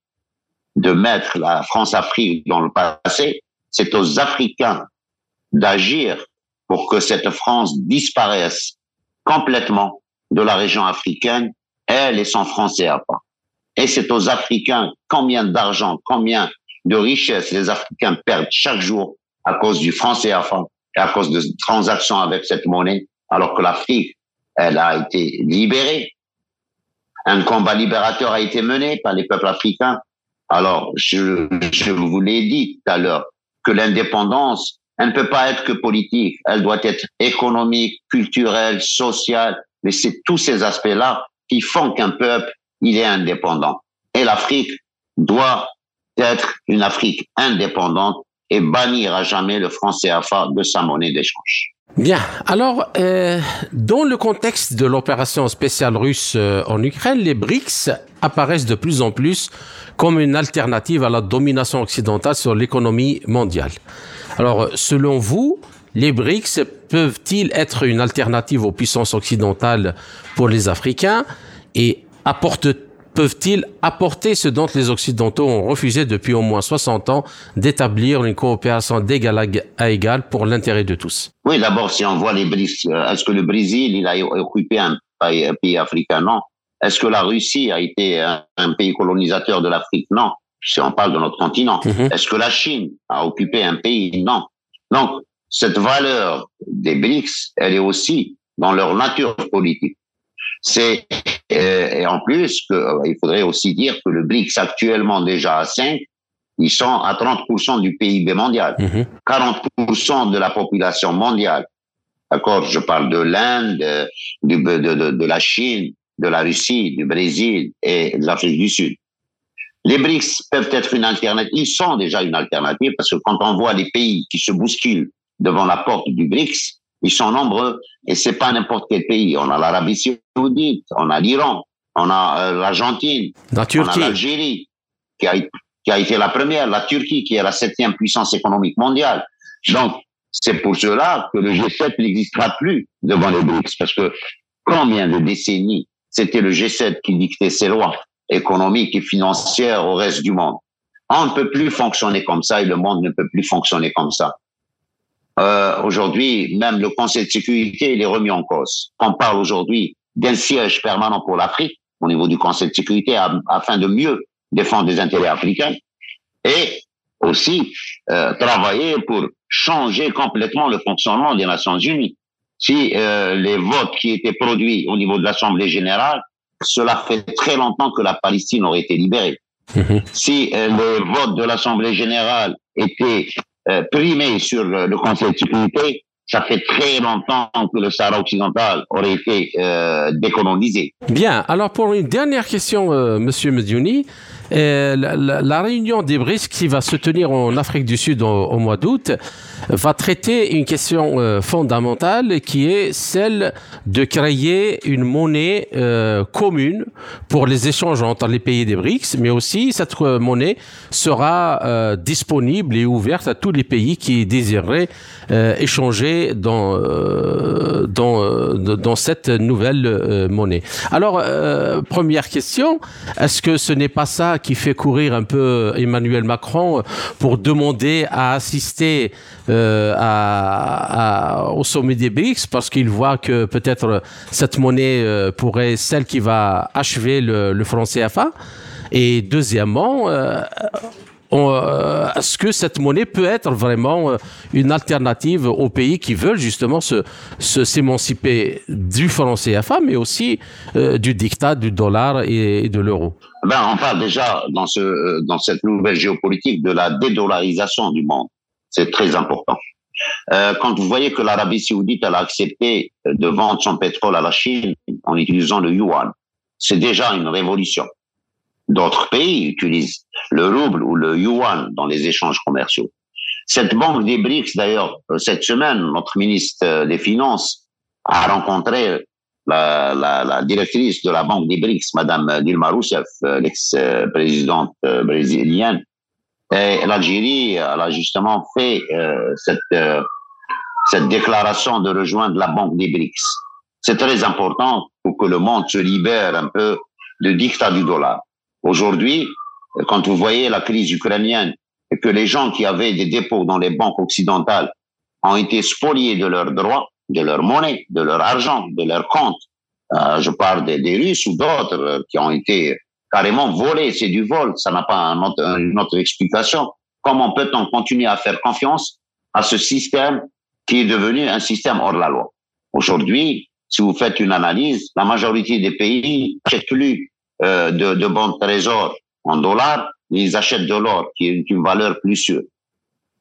Speaker 2: de mettre la France-Afrique dans le passé. C'est aux Africains d'agir pour que cette France disparaisse complètement de la région africaine, elle et son franc CFA. Et c'est aux Africains combien d'argent, combien de richesses les Africains perdent chaque jour à cause du franc CFA et à cause de transactions avec cette monnaie, alors que l'Afrique, elle a été libérée. Un combat libérateur a été mené par les peuples africains. Alors, je, je vous l'ai dit tout à l'heure, que l'indépendance, elle ne peut pas être que politique, elle doit être économique, culturelle, sociale, mais c'est tous ces aspects-là qui font qu'un peuple, il est indépendant. Et l'Afrique doit être une Afrique indépendante et bannir à jamais le franc CFA de sa monnaie d'échange.
Speaker 1: Bien. Alors, euh, dans le contexte de l'opération spéciale russe euh, en Ukraine, les BRICS apparaissent de plus en plus comme une alternative à la domination occidentale sur l'économie mondiale. Alors, selon vous, les BRICS peuvent-ils être une alternative aux puissances occidentales pour les Africains et peuvent-ils apporter ce dont les Occidentaux ont refusé depuis au moins 60 ans d'établir une coopération d'égal à égal pour l'intérêt de tous?
Speaker 2: Oui, d'abord, si on voit les BRICS, euh, est-ce que le Brésil, il a occupé un pays, africain? Non. Est-ce que la Russie a été un pays colonisateur de l'Afrique? Non si on parle de notre continent. Mhm. Est-ce que la Chine a occupé un pays? Non. Donc, cette valeur des BRICS, elle est aussi dans leur nature politique. C'est euh, et en plus que, euh, il faudrait aussi dire que le BRICS actuellement déjà à 5, ils sont à 30% du PIB mondial, 40% mhm. de la population mondiale. D'accord, je parle de l'Inde, de, de, de, de la Chine, de la Russie, du Brésil et de l'Afrique du Sud. Les BRICS peuvent être une alternative, ils sont déjà une alternative parce que quand on voit les pays qui se bousculent devant la porte du BRICS, ils sont nombreux et c'est pas n'importe quel pays. On a l'Arabie Saoudite, on a l'Iran, on a euh, l'Argentine, on a l'Algérie qui a, qui a été la première, la Turquie qui est la septième puissance économique mondiale. Donc c'est pour cela que le G7 n'existera plus devant les BRICS parce que combien de décennies c'était le G7 qui dictait ses lois économique et financière au reste du monde. On ne peut plus fonctionner comme ça et le monde ne peut plus fonctionner comme ça. Euh, aujourd'hui, même le Conseil de sécurité, il est remis en cause. On parle aujourd'hui d'un siège permanent pour l'Afrique au niveau du Conseil de sécurité afin de mieux défendre les intérêts africains. Et aussi euh, travailler pour changer complètement le fonctionnement des Nations Unies. Si euh, les votes qui étaient produits au niveau de l'Assemblée générale, cela fait très longtemps que la Palestine aurait été libérée. Mhm. Si euh, les votes de l'Assemblée générale étaient euh, primés sur le Conseil de sécurité, ça fait très longtemps que le Sahara occidental aurait été euh, décolonisé.
Speaker 1: Bien, alors pour une dernière question, euh, Monsieur euh, la, réunion des BRICS qui va se tenir en Afrique du Sud au, mois d'août va traiter une question euh, fondamentale qui est celle de créer une monnaie euh, commune pour les échanges entre les pays des BRICS, mais aussi cette monnaie sera disponible et ouverte à tous les pays qui désireraient échanger dans, cette nouvelle monnaie. Alors, première question, est-ce que ce n'est pas ça qui fait courir un peu Emmanuel Macron pour demander à assister euh, au sommet des BRICS parce qu'il voit que peut-être cette monnaie euh, pourrait celle qui va achever le, le franc CFA. Et deuxièmement, euh, est-ce que cette monnaie peut être vraiment euh, une alternative aux pays qui veulent justement se s'émanciper du franc CFA, mais aussi euh, du dictat du dollar et, de l'euro?
Speaker 2: Ben, On parle déjà dans, ce, dans cette nouvelle géopolitique de la dédollarisation du monde. C'est très important. Euh, quand vous voyez que l'Arabie saoudite a accepté de vendre son pétrole à la Chine en utilisant le yuan, c'est déjà une révolution. D'autres pays utilisent le rouble ou le yuan dans les échanges commerciaux. Cette banque des BRICS, d'ailleurs, euh, cette semaine, notre ministre euh, des Finances a rencontré la, la, la directrice de la banque des BRICS, Madame Dilma Rousseff, euh, l'ex-présidente brésilienne. Et l'Algérie, elle a justement fait cette, cette déclaration de rejoindre la banque des BRICS. C'est très important pour que le monde se libère un peu du dictat du dollar. Aujourd'hui, quand vous voyez la crise ukrainienne et que les gens qui avaient des dépôts dans les banques occidentales ont été spoliés de leurs droits, de leur monnaie, de leur argent, de leurs comptes, euh, je parle des, Russes ou d'autres euh, qui ont été carrément volés, c'est du vol, ça n'a pas un autre, une autre explication. Comment peut-on continuer à faire confiance à ce système qui est devenu un système hors la loi? Aujourd'hui, si vous faites une analyse, la majorité des pays n'achètent plus euh, de, de bons trésors en dollars, ils achètent de l'or qui est une valeur plus sûre.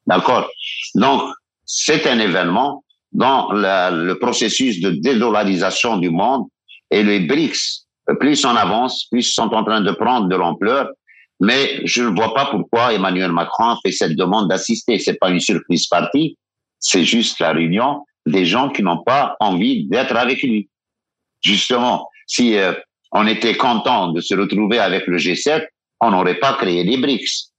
Speaker 2: D'accord? Donc, c'est un événement dans le processus de dédollarisation du monde et les BRICS, plus on avance, plus sont en train de prendre de l'ampleur. Mais je ne vois pas pourquoi Emmanuel Macron fait cette demande d'assister. C'est pas une surprise partie, c'est juste la réunion des gens qui n'ont pas envie d'être avec lui. Justement, si euh, on était content de se retrouver avec le G7, on n'aurait pas créé les BRICS.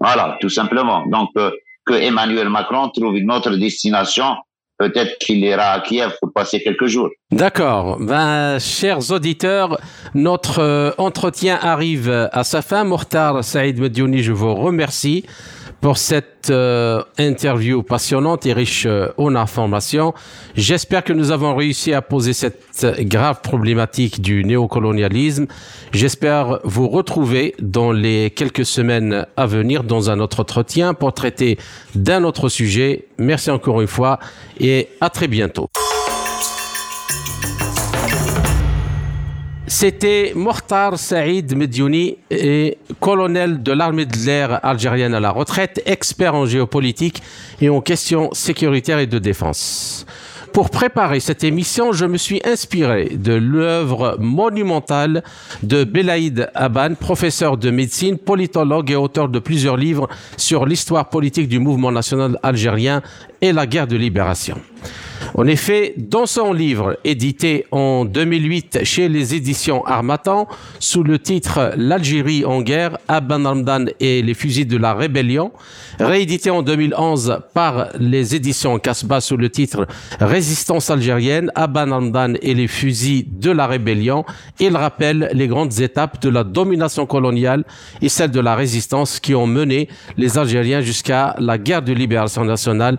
Speaker 2: Voilà, tout simplement. Donc, euh, que Emmanuel Macron trouve une autre destination, peut-être qu'il ira à Kiev pour passer quelques jours.
Speaker 1: D'accord. Ben, chers auditeurs, notre euh, entretien arrive à sa fin. Mortar Saïd Mediouni, je vous remercie pour cette euh, interview passionnante et riche euh, en informations. J'espère que nous avons réussi à poser cette grave problématique du néocolonialisme. J'espère vous retrouver dans les quelques semaines à venir dans un autre entretien pour traiter d'un autre sujet. Merci encore une fois et à très bientôt. C'était Mortar Saïd Mediouni, colonel de l'armée de l'air algérienne à la retraite, expert en géopolitique et en questions sécuritaires et de défense. Pour préparer cette émission, je me suis inspiré de l'œuvre monumentale de Belaïd Aban, professeur de médecine, politologue et auteur de plusieurs livres sur l'histoire politique du mouvement national algérien et la guerre de libération. En effet, dans son livre édité en 2008 chez les éditions Armatan, sous le titre L'Algérie en guerre, Abban Ramdan et les fusils de la rébellion, réédité en 2011 par les éditions Casbah sous le titre Résistance algérienne, Abban Ramdan et les fusils de la rébellion, il rappelle les grandes étapes de la domination coloniale et celles de la résistance qui ont mené les Algériens jusqu'à la guerre de libération nationale